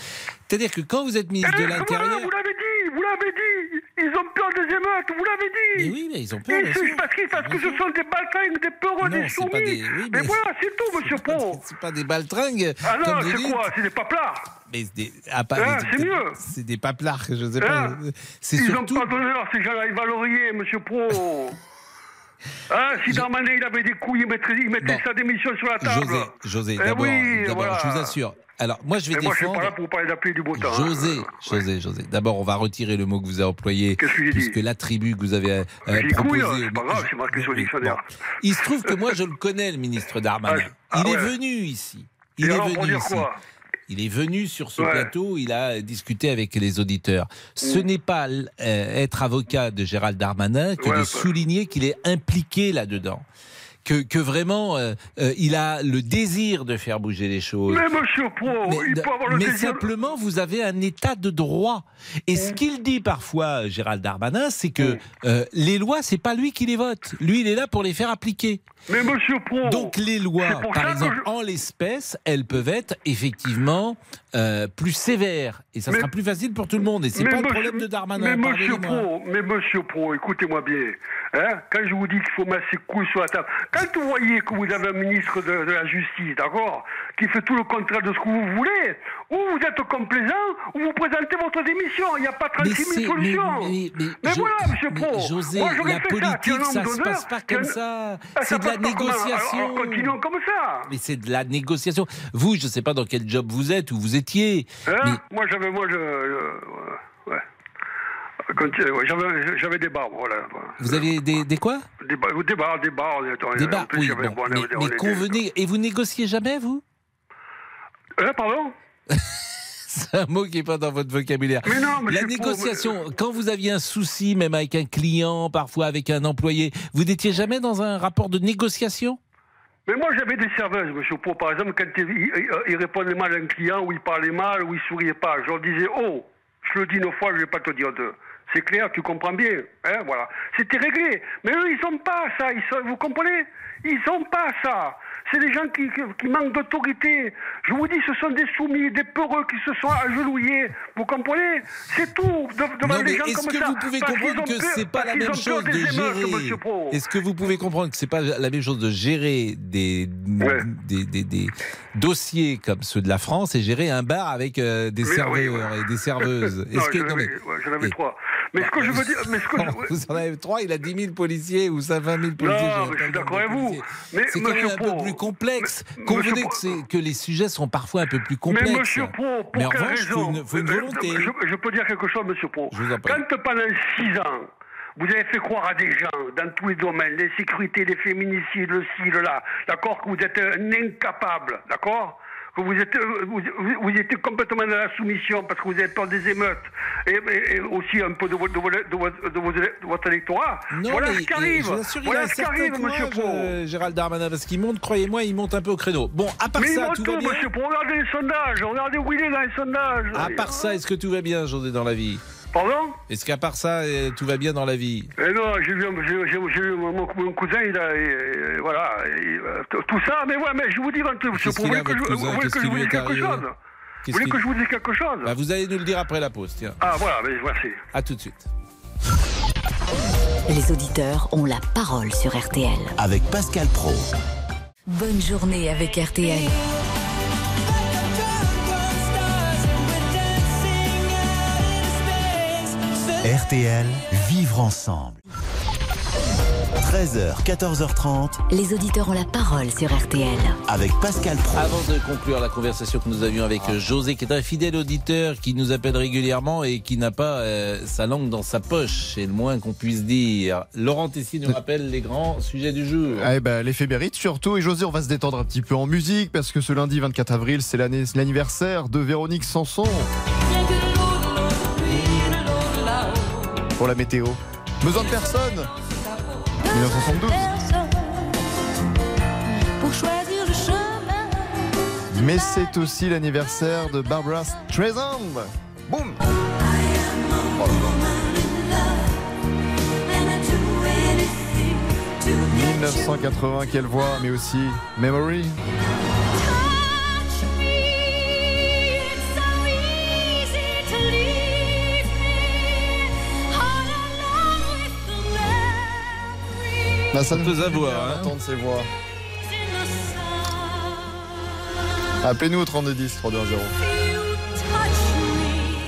C'est-à-dire que quand vous êtes ministre de Eh, l'Intérieur... vous l'avez dit, vous l'avez dit. Ils ont peur des émeutes, vous l'avez dit. Mais oui, mais ils ont peur, c'est sûr. parce, parce que ce sont des baltringues, des peureux, Non, des pas soumis. des- oui, mais... mais- voilà, c'est tout, monsieur Pro. C'est pas des baltringues. Ah non, c'est quoi C'est des paplards. Mais des, ah, Hein, c'est mieux. C'est des paplards, je sais pas. Hein Ils surtout. ont pas d'honneur, ces gens-là, ils valorier, monsieur Pro. Ah, si Darmanin il avait des couilles, il mettrait, il mettrait sa démission sur la table. José, José, Eh d'abord, oui, d'abord, voilà. je vous assure. Alors, moi, je vais Et moi, je suis défendre. pas là pour parler d'appui du beau temps. hein. José, José, José. D'abord, on va retirer le mot que vous avez employé, Qu'est-ce que j'ai dit puisque l'attribut que vous avez euh, proposé. couille, hein, c'est pas grave, c'est marqué sur le dictionnaire. Il se trouve que moi, je le connais, le ministre Darmanin. Ah, il est ouais. venu ici. Et Il est alors, venu dire ici. quoi? Il est venu sur ce Ouais. plateau, il a discuté avec les auditeurs. Ce Mm. n'est pas euh, être avocat de Gérald Darmanin que Ouais, de souligner qu'il est impliqué là-dedans. Que, que vraiment, euh, euh, il a le désir de faire bouger les choses. Mais monsieur Pro, Mais, il peut avoir le mais désir. simplement, vous avez un état de droit. Et ce qu'il dit parfois, Gérald Darmanin, c'est que euh, les lois, c'est pas lui qui les vote. Lui, il est là pour les faire appliquer. Mais monsieur Pro. Donc les lois, par ça exemple, je- en l'espèce, elles peuvent être effectivement euh, plus sévères. Et ça Mais- sera plus facile pour tout le monde. Et c'est pas monsieur- problème de Darmanin. Mais monsieur. Pro, mais monsieur Pro, écoutez-moi bien. Hein, quand je vous dis qu'il faut mettre ses couilles sur la table, quand vous voyez que vous avez un ministre de, de la Justice, d'accord, qui fait tout le contraire de ce que vous voulez, ou vous êtes complaisant, ou vous présentez votre démission. Il n'y a pas 36 Mais 000 c'est- solutions. mais- mais- mais Jo- voilà, monsieur Pro. José, Moi, la ça, politique, ça se d'honneur, passe pas comme un- ça. La négociation. Comme ça. Mais c'est de la négociation. Vous, je ne sais pas dans quel job vous êtes ou vous étiez. Hein mais Moi, j'avais, moi, je, je- ouais. Ouais, J'avais, des bars, voilà. vous aviez des, des quoi? Des bars, des bars, des bars. Des bars, plus, oui. bon, bon, on mais, on mais convenez. Et vous négociez jamais, vous? Hein, pardon? C'est un mot qui n'est pas dans votre vocabulaire. Mais non, mais la pour- négociation, quand vous aviez un souci, même avec un client, parfois avec un employé, vous n'étiez jamais dans un rapport de négociation? Mais moi, j'avais des serveuses, monsieur Pau. Par exemple, quand ils, répondaient mal à un client, ou ils parlaient mal, ou ils souriaient pas, je leur disais, oh, je le dis une fois, je vais pas te dire deux. C'est clair, tu comprends bien. Hein, voilà. C'était réglé. Mais eux, ils sont pas ça. Ils sont, vous comprenez? Ils sont pas ça. C'est des gens qui, qui, manquent d'autorité. Je vous dis, ce sont des soumis, des peureux qui se sont agenouillés. Vous comprenez? C'est tout de- devant Non, des est-ce que vous pouvez comprendre que c'est pas la même chose de gérer. Est-ce que vous pouvez comprendre que c'est pas la même chose de gérer des, des, des- des dossiers comme ceux de la France et gérer un bar avec euh, des Oui, serveurs oui, et des serveuses? Non, Est-ce que j'en non, avais, mais- ouais, j'en avais et- trois. Mais ce que je veux dire, mais ce que je- Vous en avez trois, il a 10 000 policiers ou 50 000 policiers. Non, mais je suis d'accord avec vous. C'est quand même un peu plus complexe. mais- Convenez que, les sujets sont parfois un peu plus complexes. Mais monsieur Pro, pour Mais en quelle revanche, il raison faut une, faut une Euh, volonté. je, je peux dire quelque chose, monsieur Pro. Je vous en prie. Quand pendant six ans, vous avez fait croire à des gens dans tous les domaines, les sécurités, les féminicides, le ci, le là, d'accord, que vous êtes un incapable, d'accord? Que vous êtes, euh, vous, vous- vous étiez complètement dans la soumission parce que vous avez peur des émeutes et, et- et aussi un peu de, votre- de, votre- de de votre électorat. Non, voilà mais ce qui arrive. Vous assure, il voilà ce qui arrive, monsieur Pro. euh, Gérald Darmanin, parce qu'il monte, croyez-moi, il monte un peu au créneau. Bon, à part Mais il ça, monte tout tout, va bien. monsieur Pro. Regardez les sondages. Regardez où il est dans les sondages. À part ça, est-ce que tout va bien, José, dans la vie? Pardon? Est-ce qu'à part ça, euh, tout va bien dans la vie? Eh non, j'ai vu, vu mon, mon cousin, il a, et- et voilà, et, euh, tout ça, mais ouais, mais je vous dis vous voulez que je, vous voulez Qu'est-ce que je vous lui dise est quelque arrivé? chose? Vous voulez que je vous dise quelque chose? Bah, Vous allez nous le dire après la pause, tiens. Ah voilà, mais merci. À tout de suite. Les auditeurs ont la parole sur RTL. Avec Pascal Pro. Bonne journée avec RTL. RTL, vivre ensemble. 13h, 14h30. Les auditeurs ont la parole sur RTL. Avec Pascal Pro. Avant de conclure la conversation que nous avions avec euh, José, qui est un fidèle auditeur qui nous appelle régulièrement et qui n'a pas euh, sa langue dans sa poche, c'est le moins qu'on puisse dire. Laurent Tessier nous rappelle les grands sujets du jour. Eh ben, l'éphémérite surtout. Et José, on va se détendre un petit peu en musique parce que ce lundi 24 avril, c'est l'anniversaire de Véronique Sanson. Pour la météo. Besoin de personne 1972. Pour choisir le chemin. Mais c'est aussi l'anniversaire de Barbara Streisand. Boum 1980, quelle voix, mais aussi Memory. Bah, ça voix, bien hein. d'entendre ces voix. Appelez-nous au 3210 320.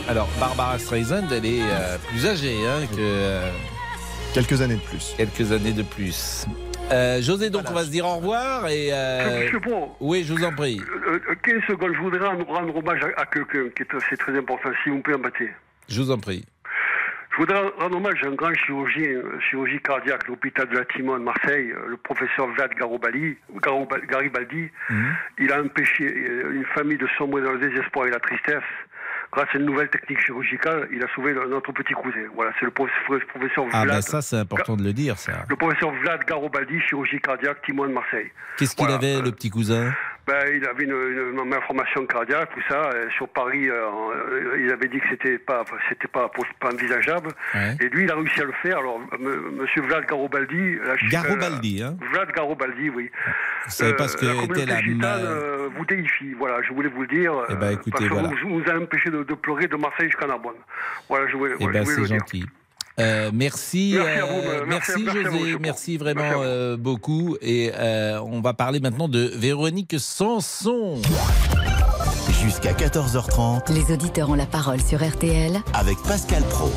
Alors, Barbara Streisand, elle est euh, plus âgée hein, que. euh, Quelques années de plus. Quelques années de plus. Euh, José, donc on va se dire au revoir et. euh, Monsieur Pro, Oui, je vous en prie. euh, euh, 15 secondes, je voudrais rendre, rendre hommage à, à quelqu'un qui est c'est très important, si vous me permettez. Je vous en prie. Je voudrais rendre hommage à un grand chirurgien, euh, chirurgie cardiaque, l'hôpital de la Timon de Marseille, euh, le professeur Vlad Garobali, Garibaldi. Il a empêché euh, une famille de sombrer dans le désespoir et la tristesse. Grâce à une nouvelle technique chirurgicale, il a sauvé notre petit cousin. Voilà, c'est le professeur, professeur Ah, Vlad. bah ça, c'est important de le dire, ça. Le professeur Vlad Garobaldi, chirurgie cardiaque, Timon de Marseille. Qu'est-ce qu'il Voilà, avait, le petit cousin? Ben, il avait une, une- une malformation cardiaque, tout ça. sur Paris, euh, euh, il avait dit que c'était pas, c'était pas, pas envisageable. Ouais. Et lui, il a réussi à le faire. Alors, m- Monsieur Vlad Garobaldi, la Garobaldi, euh, hein Vlad Garobaldi, oui. Vous savez pas ce que la était la gitane vous déifie. Voilà, je voulais vous le dire. Eh ben, écoutez, parce que voilà. vous, vous a empêché de, de pleurer de Marseille jusqu'à Narbonne. Voilà, je voulais, Eh ben, je voulais le dire. Euh, merci, Merci à vous, euh, merci- vous, José, merci vraiment euh, beaucoup. Et euh, on va parler maintenant de Véronique Sanson. Jusqu'à 14h30. Les auditeurs ont la parole sur RTL. Avec Pascal Pro.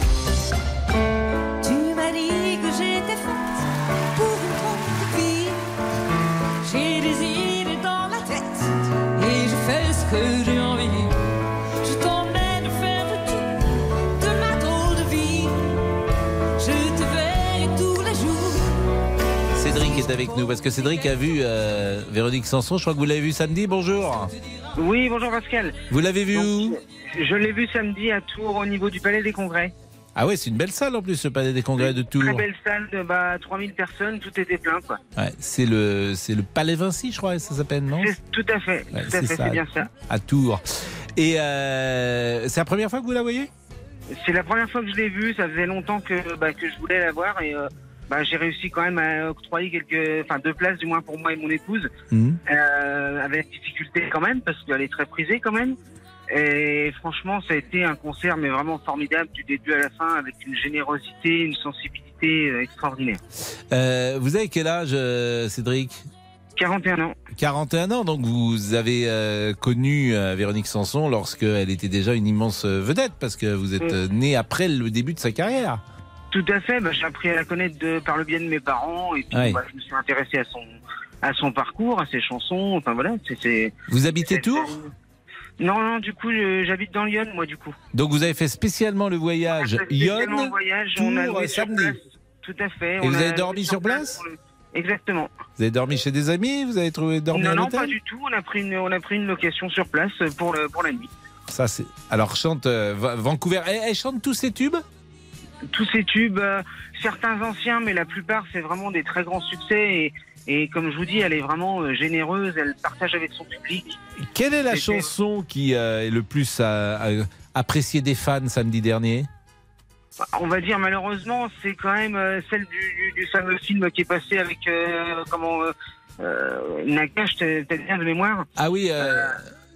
Est avec nous parce que Cédric a vu euh, Véronique Sanson. Je crois que vous l'avez vu samedi. Bonjour. Oui, bonjour Pascal. Vous l'avez vu où? Je l'ai vu samedi à Tours au niveau du Palais des Congrès. Ah ouais, c'est une belle salle en plus, ce palais des congrès de Tours. Très belle salle de bah, 3000 personnes, tout était plein quoi. Ouais, c'est le c'est le palais Vinci, je crois, ça s'appelle, non? Tout à fait, Ouais, tout à fait, c'est bien ça. À Tours. Et euh, c'est la première fois que vous la voyez? C'est la première fois que je l'ai vue, ça faisait longtemps que, bah, que je voulais la voir et euh, bah, j'ai réussi quand même à octroyer quelques, enfin deux places du moins pour moi et mon épouse, Mhm. euh, avec difficulté quand même parce qu'elle est très prisée quand même. Et franchement, ça a été un concert mais vraiment formidable du début à la fin avec une générosité, une sensibilité euh, extraordinaire. Euh, vous avez quel âge, Cédric? 41 ans. 41 ans, donc vous avez euh, connu euh, Véronique Sanson lorsqu'elle était déjà une immense vedette, parce que vous êtes né après le début de sa carrière. Tout à fait. Bah, j'ai appris à la connaître de, par le biais de mes parents et puis Ouais. bah, je me suis intéressé à son à son parcours, à ses chansons. Enfin voilà, c'est. Vous habitez Tours Non, non, du coup, j'habite dans Lyon, moi, du coup. Donc vous avez fait spécialement le voyage Lyon, Tours, samedi. place. Tout à fait. Et on vous avez dormi sur place le- Exactement. Vous avez dormi chez des amis Vous avez trouvé dormi non, à non, pas du tout. On a pris une, on a pris une location sur place pour le, pour la nuit. Ça c'est. Alors chante euh, Va- Vancouver. Elle, elle chante tous ces tubes Tous ces tubes, euh, certains anciens, mais la plupart, c'est vraiment des très grands succès. Et, et comme je vous dis, elle est vraiment euh, généreuse. Elle partage avec son public. Quelle est la chanson qui euh, est le plus appréciée des fans samedi dernier? On va dire malheureusement, c'est quand même celle du, du, du fameux film qui est passé avec comment Nakash, t'as bien de mémoire? Ah oui,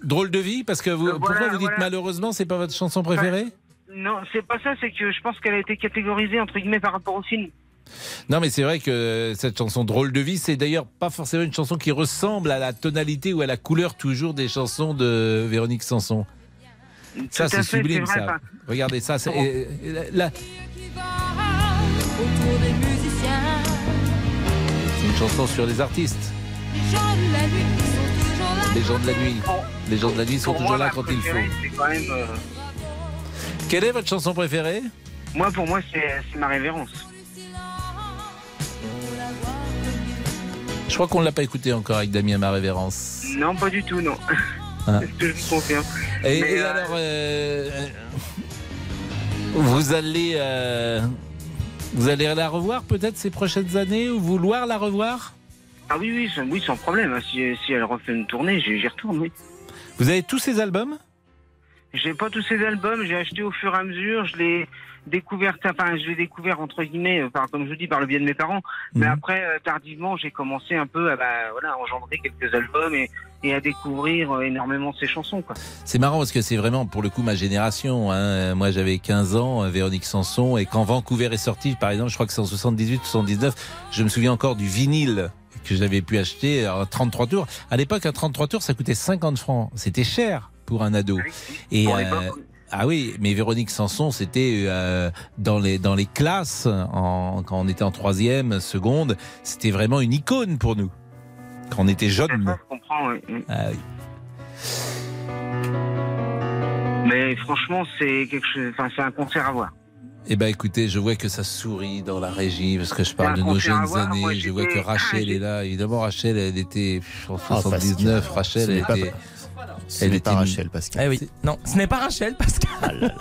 drôle de vie, parce que vous, pourquoi voilà, vous dites voilà. malheureusement, c'est pas votre chanson préférée? Non, c'est pas ça. C'est que je pense qu'elle a été catégorisée entre guillemets par rapport au film. Non, mais c'est vrai que cette chanson Drôle de vie, c'est d'ailleurs pas forcément une chanson qui ressemble à la tonalité ou à la couleur toujours des chansons de Véronique Sanson. Ça, Tout c'est sublime, vrai, ça. Regardez ça. c'est- et- et. C'est une chanson sur les artistes. Les gens de la nuit sont toujours là. Les gens de la nuit. Les gens de la nuit sont toujours là quand il faut. Quelle est votre chanson préférée? Moi, pour moi, c'est ma révérence. Je crois qu'on ne l'a pas écouté encore avec Damien, ma révérence. Non, pas du tout, non. Ah. je vous confirme. Et, euh, alors, euh, vous allez, euh, vous allez la revoir peut-être ces prochaines années ou vouloir la revoir? Ah oui, oui, sans, oui, sans problème. Si, si elle refait une tournée, j'y j'y retourne, oui. Vous avez tous ces albums? J'ai pas tous ces albums, j'ai acheté au fur et à mesure, je l'ai découvert, enfin, je l'ai découvert entre guillemets, euh, par, comme je vous dis, par le biais de mes parents. Mais Mhm. après, euh, tardivement, j'ai commencé un peu à, bah, voilà, engendrer quelques albums et, et à découvrir euh, énormément ces chansons, quoi. C'est marrant parce que c'est vraiment pour le coup ma génération. hein. Moi j'avais 15 ans, Véronique Sanson, et quand Vancouver est sorti, par exemple, je crois que c'est en 78 79, je me souviens encore du vinyle que j'avais pu acheter à 33 tours. À l'époque, un 33 tours, ça coûtait 50 francs. C'était cher pour un ado. Et euh, ah oui, mais Véronique Sanson, c'était euh, dans les dans les classes en, quand on était en troisième, seconde, c'était vraiment une icône pour nous quand on était jeunes. Je comprends, oui. Ah oui. Mais franchement, c'est quelque chose, enfin, c'est un concert à voir. Eh ben écoutez, je vois que ça sourit dans la régie parce que je parle de nos jeunes voir. années. Moi, je vois que Rachel Ah, est là. Évidemment, Rachel, elle était en Ah, 79. Pascal. Rachel, elle pas- était. Ce n'est pas Rachel, Pascal. Eh oui. Non, ce n'est pas Rachel, Pascal.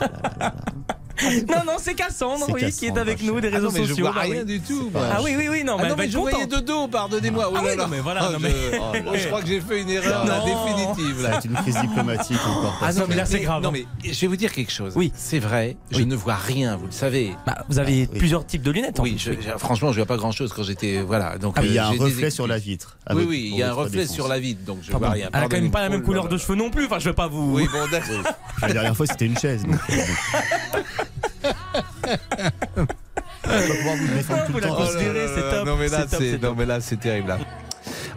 non, non, c'est Cassandre, oui, qui est Cassandre, avec nous des Ah réseaux non, mais je sociaux. vois bah rien oui. du tout. moi. Ah oui, oui, oui, non, mais Ah elle non, va mais je voyais de dos, pardonnez-moi. Ah Oh oui, non, mais voilà, non, mais- je... Oh oh, je crois que j'ai fait une erreur définitive. Là. C'est une crise diplomatique encore. Ah non, mais là, c'est grave. Non, mais je vais vous dire quelque chose. Oui. C'est vrai, je ne vois rien, vous le savez. Bah, vous avez plusieurs types de lunettes. en Oui, franchement, je vois pas grand chose quand j'étais. Voilà. Donc, Ah, mais il y a euh, un reflet sur la vitre. Oui, oui, il y a un reflet sur la vitre, donc je Ah vois rien. Elle a quand même pas la même couleur de cheveux non plus. Enfin, je vais pas vous. Oui, bon, d'accord. La dernière fois, c'était une chaise. Donc, euh, bon. On va pouvoir vous défendre tout vous le la temps. considérez, c'est top. Non mais là c'est non mais là terrible là.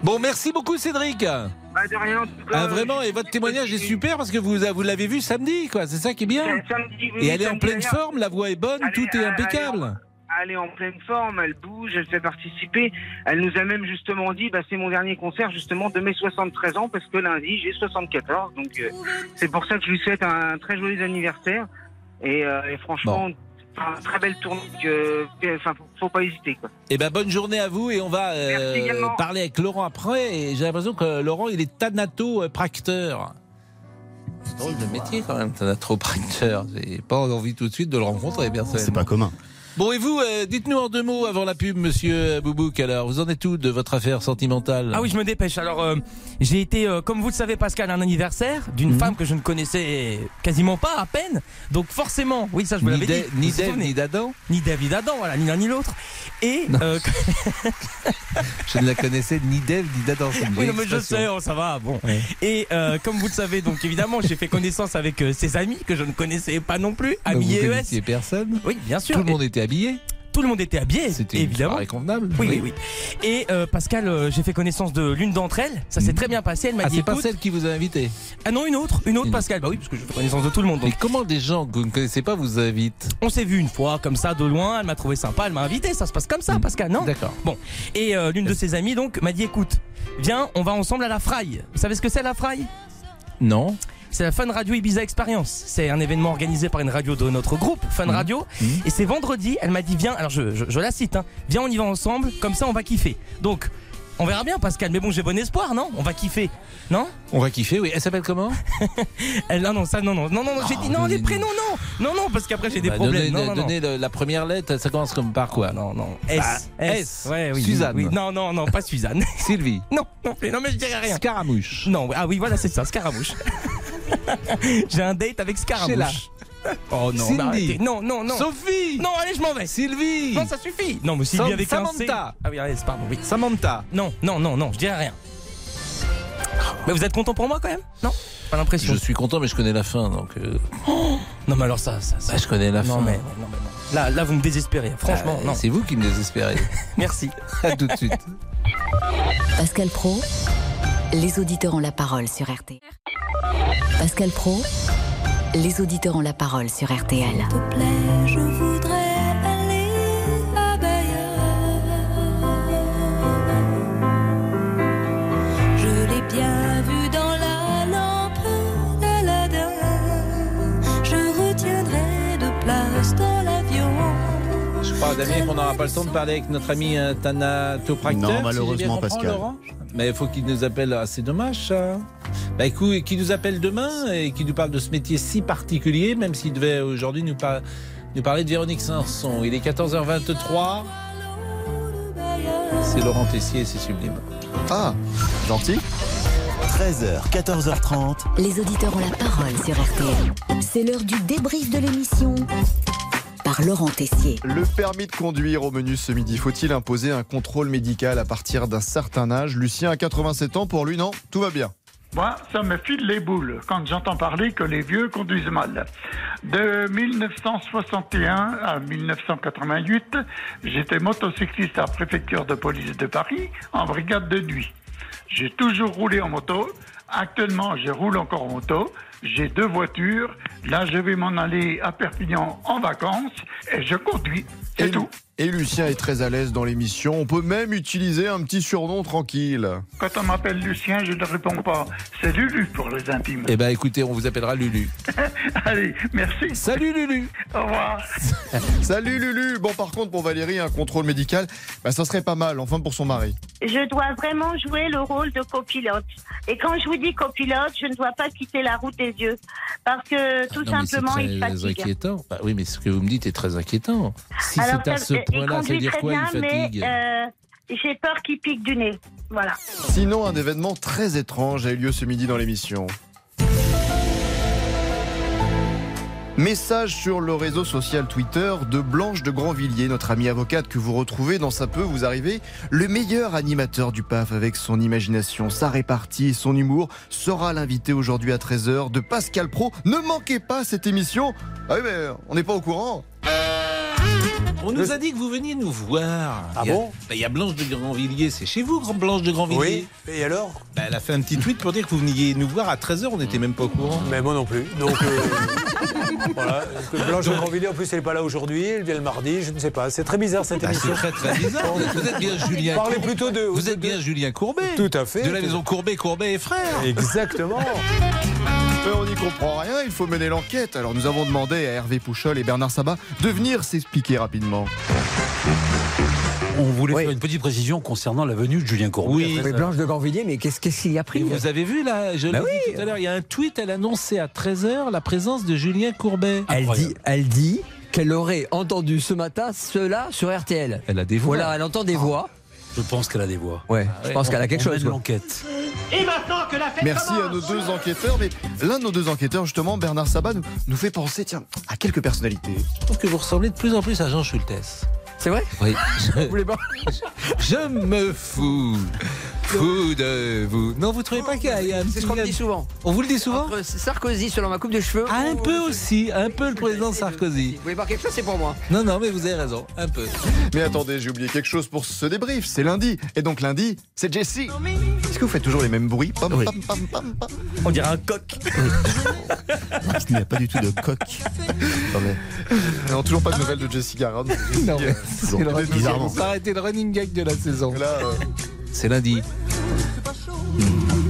Bon merci beaucoup Cédric. Bah, de rien, en tout cas. Ah vraiment et votre témoignage est super parce que vous vous l'avez vu samedi quoi, c'est ça qui est bien. C'est samedi, oui, Et elle est en pleine forme, la voix est bonne, tout est- impeccable. Elle est en pleine forme, elle bouge, elle fait participer. Elle nous a même justement dit, bah, c'est mon dernier concert justement de mes 73 ans parce que lundi j'ai 74. Donc euh, c'est pour ça que je lui souhaite un très joyeux anniversaire. Et, euh, et franchement, enfin, très belle tournée. Que, enfin, faut, faut pas hésiter quoi. Eh ben bonne journée à vous et on va euh, parler avec Laurent après et j'ai l'impression que Laurent il est thanatopracteur. C'est drôle de métier quand même, thanatopracteur. J'ai pas envie tout de suite de le rencontrer personnellement. C'est pas commun. Bon, et vous, euh, dites-nous en deux mots avant la pub, monsieur Boubouk, alors, vous en êtes où de votre affaire sentimentale Ah oui, je me dépêche. Alors, euh, j'ai été, euh, comme vous le savez, Pascal, à un anniversaire d'une Mhm. femme que je ne connaissais quasiment pas, à peine. Donc, forcément, oui, ça je vous l'avais Dave- dit. ni Dave, ni d'Adam Ni Dave, ni d'Adam, voilà, ni l'un ni l'autre. Et, Je ne la connaissais ni d'Ève ni d'Adam. Oui, non, mais je sais, oh, ça va, bon. Et comme vous le savez, donc évidemment, j'ai fait connaissance avec ses amis que je ne connaissais pas non plus, Donc, amis vous ES. personne Oui, bien sûr. Tout le monde était habillé Tout le monde était habillé, C'était évidemment. convenable. Oui, oui, oui. Et euh, Pascal, euh, j'ai fait connaissance de l'une d'entre elles. Ça s'est très bien passé. Elle m'a Ah, dit c'est pas celle qui vous a invité Ah non, une autre, une autre Pascal. Bah oui, parce que je fais connaissance de tout le monde. Mais donc. comment des gens que vous ne connaissez pas vous invitent? On s'est vu une fois, comme ça, de loin. Elle m'a trouvé sympa, elle m'a invité. Ça se passe comme ça, Pascal, non? D'accord. Bon. Et euh, l'une de ses amies, donc, m'a dit écoute, viens, on va ensemble à la Fraille. Vous savez ce que c'est la Fraille? Non. C'est la Fun Radio Ibiza Experience. C'est un événement organisé par une radio de notre groupe, Fun Radio. Et c'est vendredi, elle m'a dit viens, alors je, je- je la cite, hein, viens on y va ensemble, comme ça on va kiffer. Donc, on verra bien Pascal, mais bon j'ai bon espoir, non? On va kiffer, non? On va kiffer, oui. Elle s'appelle comment? Elle, non, non, ça, non, non, non, non, non, j'ai Oh, dit non, les prénoms, non, non, non, parce qu'après j'ai des Bah, problèmes. Donnez, non, non, non. donnez le- la première lettre, ça commence comme par quoi? Non, non. S. Bah, S. S. Ouais, oui, Suzanne. oui, non, non, non, pas Suzanne. Sylvie. non, non, plus, non, mais je dirais rien. Scaramouche. Non, ah oui, voilà, c'est ça, Scaramouche. J'ai un date avec Sheila. Scaramouche. Oh non, Cindy. mais arrêtez. non, non, non. Sophie. Non, allez, je m'en vais. Sylvie. Non, ça suffit. Non, mais Sylvie Sam- avec un C. Samantha. Ah oui, allez, c'est pardon, oui. Samantha. Non, non, non, non, je dirais rien. Mais vous êtes content pour moi quand même? Non Pas l'impression. Je suis content, mais je connais la fin, donc. euh, Oh non, mais alors ça, ça, ça. bah, je connais la non, fin. mais, non, mais non. Là, là, vous me désespérez. Franchement, Ah, non. C'est vous qui me désespérez. Merci. à tout de suite. Pascal Pro, les auditeurs ont la parole sur RTL. Pascal Pro, les auditeurs ont la parole sur RTL. Je voudrais Damien, qu'on n'aura pas le temps de parler avec notre ami euh, thanatopracteur. Non, si j'ai bien malheureusement, compris, Pascal. Laurent. Mais il faut qu'il nous appelle. Ah, c'est dommage, ça. Bah, écoute, qu'il nous appelle demain et qu'il nous parle de ce métier si particulier, même s'il devait aujourd'hui nous, par- nous parler de Véronique Sanson. Il est 14h23. C'est Laurent Tessier, c'est sublime. Ah, gentil. 13h, 14h30. Les auditeurs ont la parole sur RTL. C'est l'heure du débrief de l'émission par Laurent Tessier. Le permis de conduire au menu ce midi. Faut-il imposer un contrôle médical à partir d'un certain âge? Lucien a 87 ans. Pour lui, non, tout va bien. Moi, ça me file les boules quand j'entends parler que les vieux conduisent mal. De 1961 à 1988, j'étais motocycliste à la préfecture de police de Paris en brigade de nuit. J'ai toujours roulé en moto. Actuellement, je roule encore en moto. J'ai deux voitures. Là, je vais m'en aller à Perpignan en vacances et je conduis. C'est tout. Et Lucien est très à l'aise dans l'émission. On peut même utiliser un petit surnom tranquille. Quand on m'appelle Lucien, je ne réponds pas. C'est Lulu pour les intimes. Eh ben, écoutez, on vous appellera Lulu. Allez, merci. Salut Lulu. Au revoir. Salut Lulu. Bon, par contre, pour Valérie, un contrôle médical, bah, ça serait pas mal, enfin pour son mari. Je dois vraiment jouer le rôle de copilote. Et quand je vous dis copilote, je ne dois pas quitter la route des yeux. Parce que tout Non, mais c'est simplement, il très fatigue. inquiétant. Bah oui, mais ce que vous me dites est très inquiétant. Si c'est à ce il point-là, ça veut dire quoi, bien, mais fatigue euh, j'ai peur qu'il pique du nez. Voilà. Sinon, un événement très étrange a eu lieu ce midi dans l'émission. Message sur le réseau social Twitter de Blanche de Grandvilliers, notre amie avocate que vous retrouvez dans Ça peut vous arriver. Le meilleur animateur du PAF avec son imagination, sa répartie et son humour sera l'invité aujourd'hui à 13h de Pascal Pro. Ne manquez pas cette émission. Ah oui, mais on n'est pas au courant. On nous a dit que vous veniez nous voir. Ah Il y a- bon bah, Il y a Blanche de Grandvilliers, c'est chez vous, Blanche de Grandvilliers Oui, et alors Bah, Elle a fait un petit tweet pour dire que vous veniez nous voir à 13h, on n'était même pas au courant. Mais moi non plus. Donc euh, voilà. Blanche de Grandvilliers, en plus, elle n'est pas là aujourd'hui, elle vient le mardi, je ne sais pas. C'est très bizarre cette Bah, émission. c'est très très bizarre. Vous êtes bien Julien. Parlez Courbet. plutôt de. Vous êtes bien Julien Courbet. Tout à fait. De la maison Courbet, Courbet et frères. Exactement. Mais on n'y comprend rien, il faut mener l'enquête. Alors nous avons demandé à Hervé Pouchol et Bernard Sabat de venir s'expliquer rapidement. On voulait faire une petite précision concernant la venue de Julien Courbet. Oui. Mais Blanche de Grandvilliers, mais qu'est-ce qu'il y a pris Et vous avez vu là, je l'ai Bah dit oui. tout à l'heure, il y a un tweet, elle annonçait à 13h la présence de Julien Courbet. Elle dit, elle dit qu'elle aurait entendu ce matin cela sur RTL. Elle a des voix. Voilà, elle entend des voix. Je pense qu'elle a des voix. Ouais, je pense qu'elle a quelque On chose. l'enquête. Et maintenant que la fête Merci à nos deux enquêteurs. Mais l'un de nos deux enquêteurs, justement, Bernard Sabat, nous, nous fait penser tiens, à quelques personnalités. Je trouve que vous ressemblez de plus en plus à Jean Schultes. C'est vrai Oui. Vous voulez pas Je me fous. Fou de vous. Non, vous trouvez pas qu'il y a- il y a un C'est ce qu'on me dit souvent. On vous le dit souvent Entre Sarkozy selon ma coupe de cheveux. Ah, Un peu aussi, un peu le président Sarkozy. Vous voulez voir quelque chose, c'est pour moi. Non, non, mais vous avez raison, un peu. Mais attendez, j'ai oublié quelque chose pour ce débrief. C'est lundi. Et donc lundi, c'est Jessie. Est-ce que vous faites toujours les mêmes bruits? Pam, pam, pam, pam, pam. On dirait un coq. Il n'y a pas du tout de coq. Non, toujours pas de nouvelles de Jessie Garonne. Non, mais c'est le running bizarrement. Ça a le running gag de la saison. Là, euh, C'est lundi.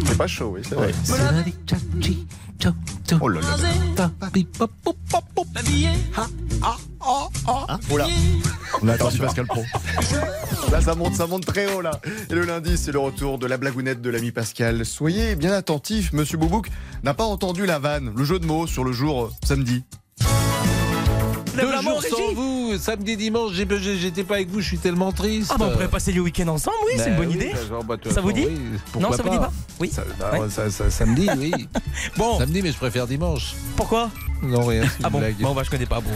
c'est pas chaud, oui, c'est vrai. C'est lundi. Oh là là. Oh. On a Attention Pascal Pro. Là, ça monte, ça monte très haut là. Et le lundi, c'est le retour de la blagounette de l'ami Pascal. Soyez bien attentifs, Monsieur Boubouk n'a pas entendu la vanne, le jeu de mots sur le jour euh, samedi. Deux la main en jours sans vous, samedi, dimanche, j'étais pas avec vous, je suis tellement triste. Ah bah on pourrait passer le week-end ensemble, oui, c'est une Ben bonne oui, idée. bah, genre, bah, Ça vous dit oui, Non, ça vous dit pas Oui. Ça, bah, Ouais. ça- ça- samedi, oui. Bon, Samedi, mais je préfère dimanche. pourquoi Non, rien. Ah bon blague. Bon bah je connais pas, bon.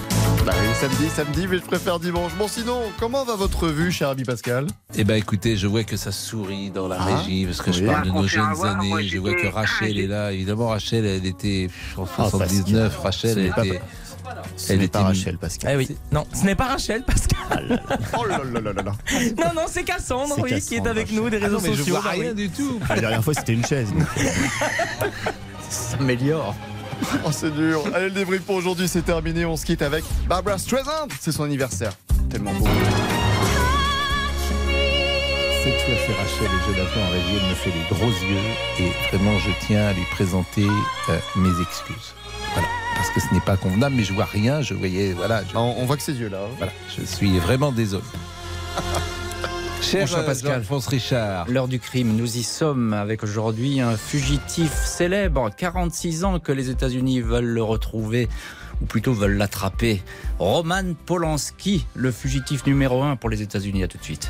Bah oui, samedi, samedi, mais je préfère dimanche. Bon, sinon, comment va votre vue, cher ami Pascal? Eh ben écoutez, je vois que ça sourit dans la Ah, régie parce que je parle de Ah, nos jeunes avoir, années. moi, je vois que Rachel ah, est là. Évidemment, Rachel, elle était en Ah, 79. Rachel, Ce elle pas- était. Ce Elle n'est pas Rachel, Pascal. Eh oui. Non, ce n'est pas Rachel, Pascal. Oh là là là là là. Non, non, c'est Cassandre, oui, qui est avec nous des Ah réseaux non, mais je sociaux. vois bah oui. rien du tout. La dernière fois, c'était une chaise. Ça s'améliore. Oh, c'est dur. Allez, le débrief pour aujourd'hui, c'est terminé. On se quitte avec Barbara Streisand. C'est son anniversaire. Tellement beau. Cette fois, c'est Rachel et je la vois en régie. Elle me fait des gros yeux et vraiment, je tiens à lui présenter euh, mes excuses. Voilà, parce que ce n'est pas convenable, mais je vois rien. Je voyais, voilà, je, On, on voit que ses yeux là. hein. voilà, je suis vraiment désolé. Cher Bonjour, euh, Pascal. Jean-Alphonse Richard. L'heure du crime, nous y sommes avec aujourd'hui un fugitif célèbre, 46 ans que les États-Unis veulent le retrouver, ou plutôt veulent l'attraper. Roman Polanski, le fugitif numéro un pour les États-Unis. À tout de suite.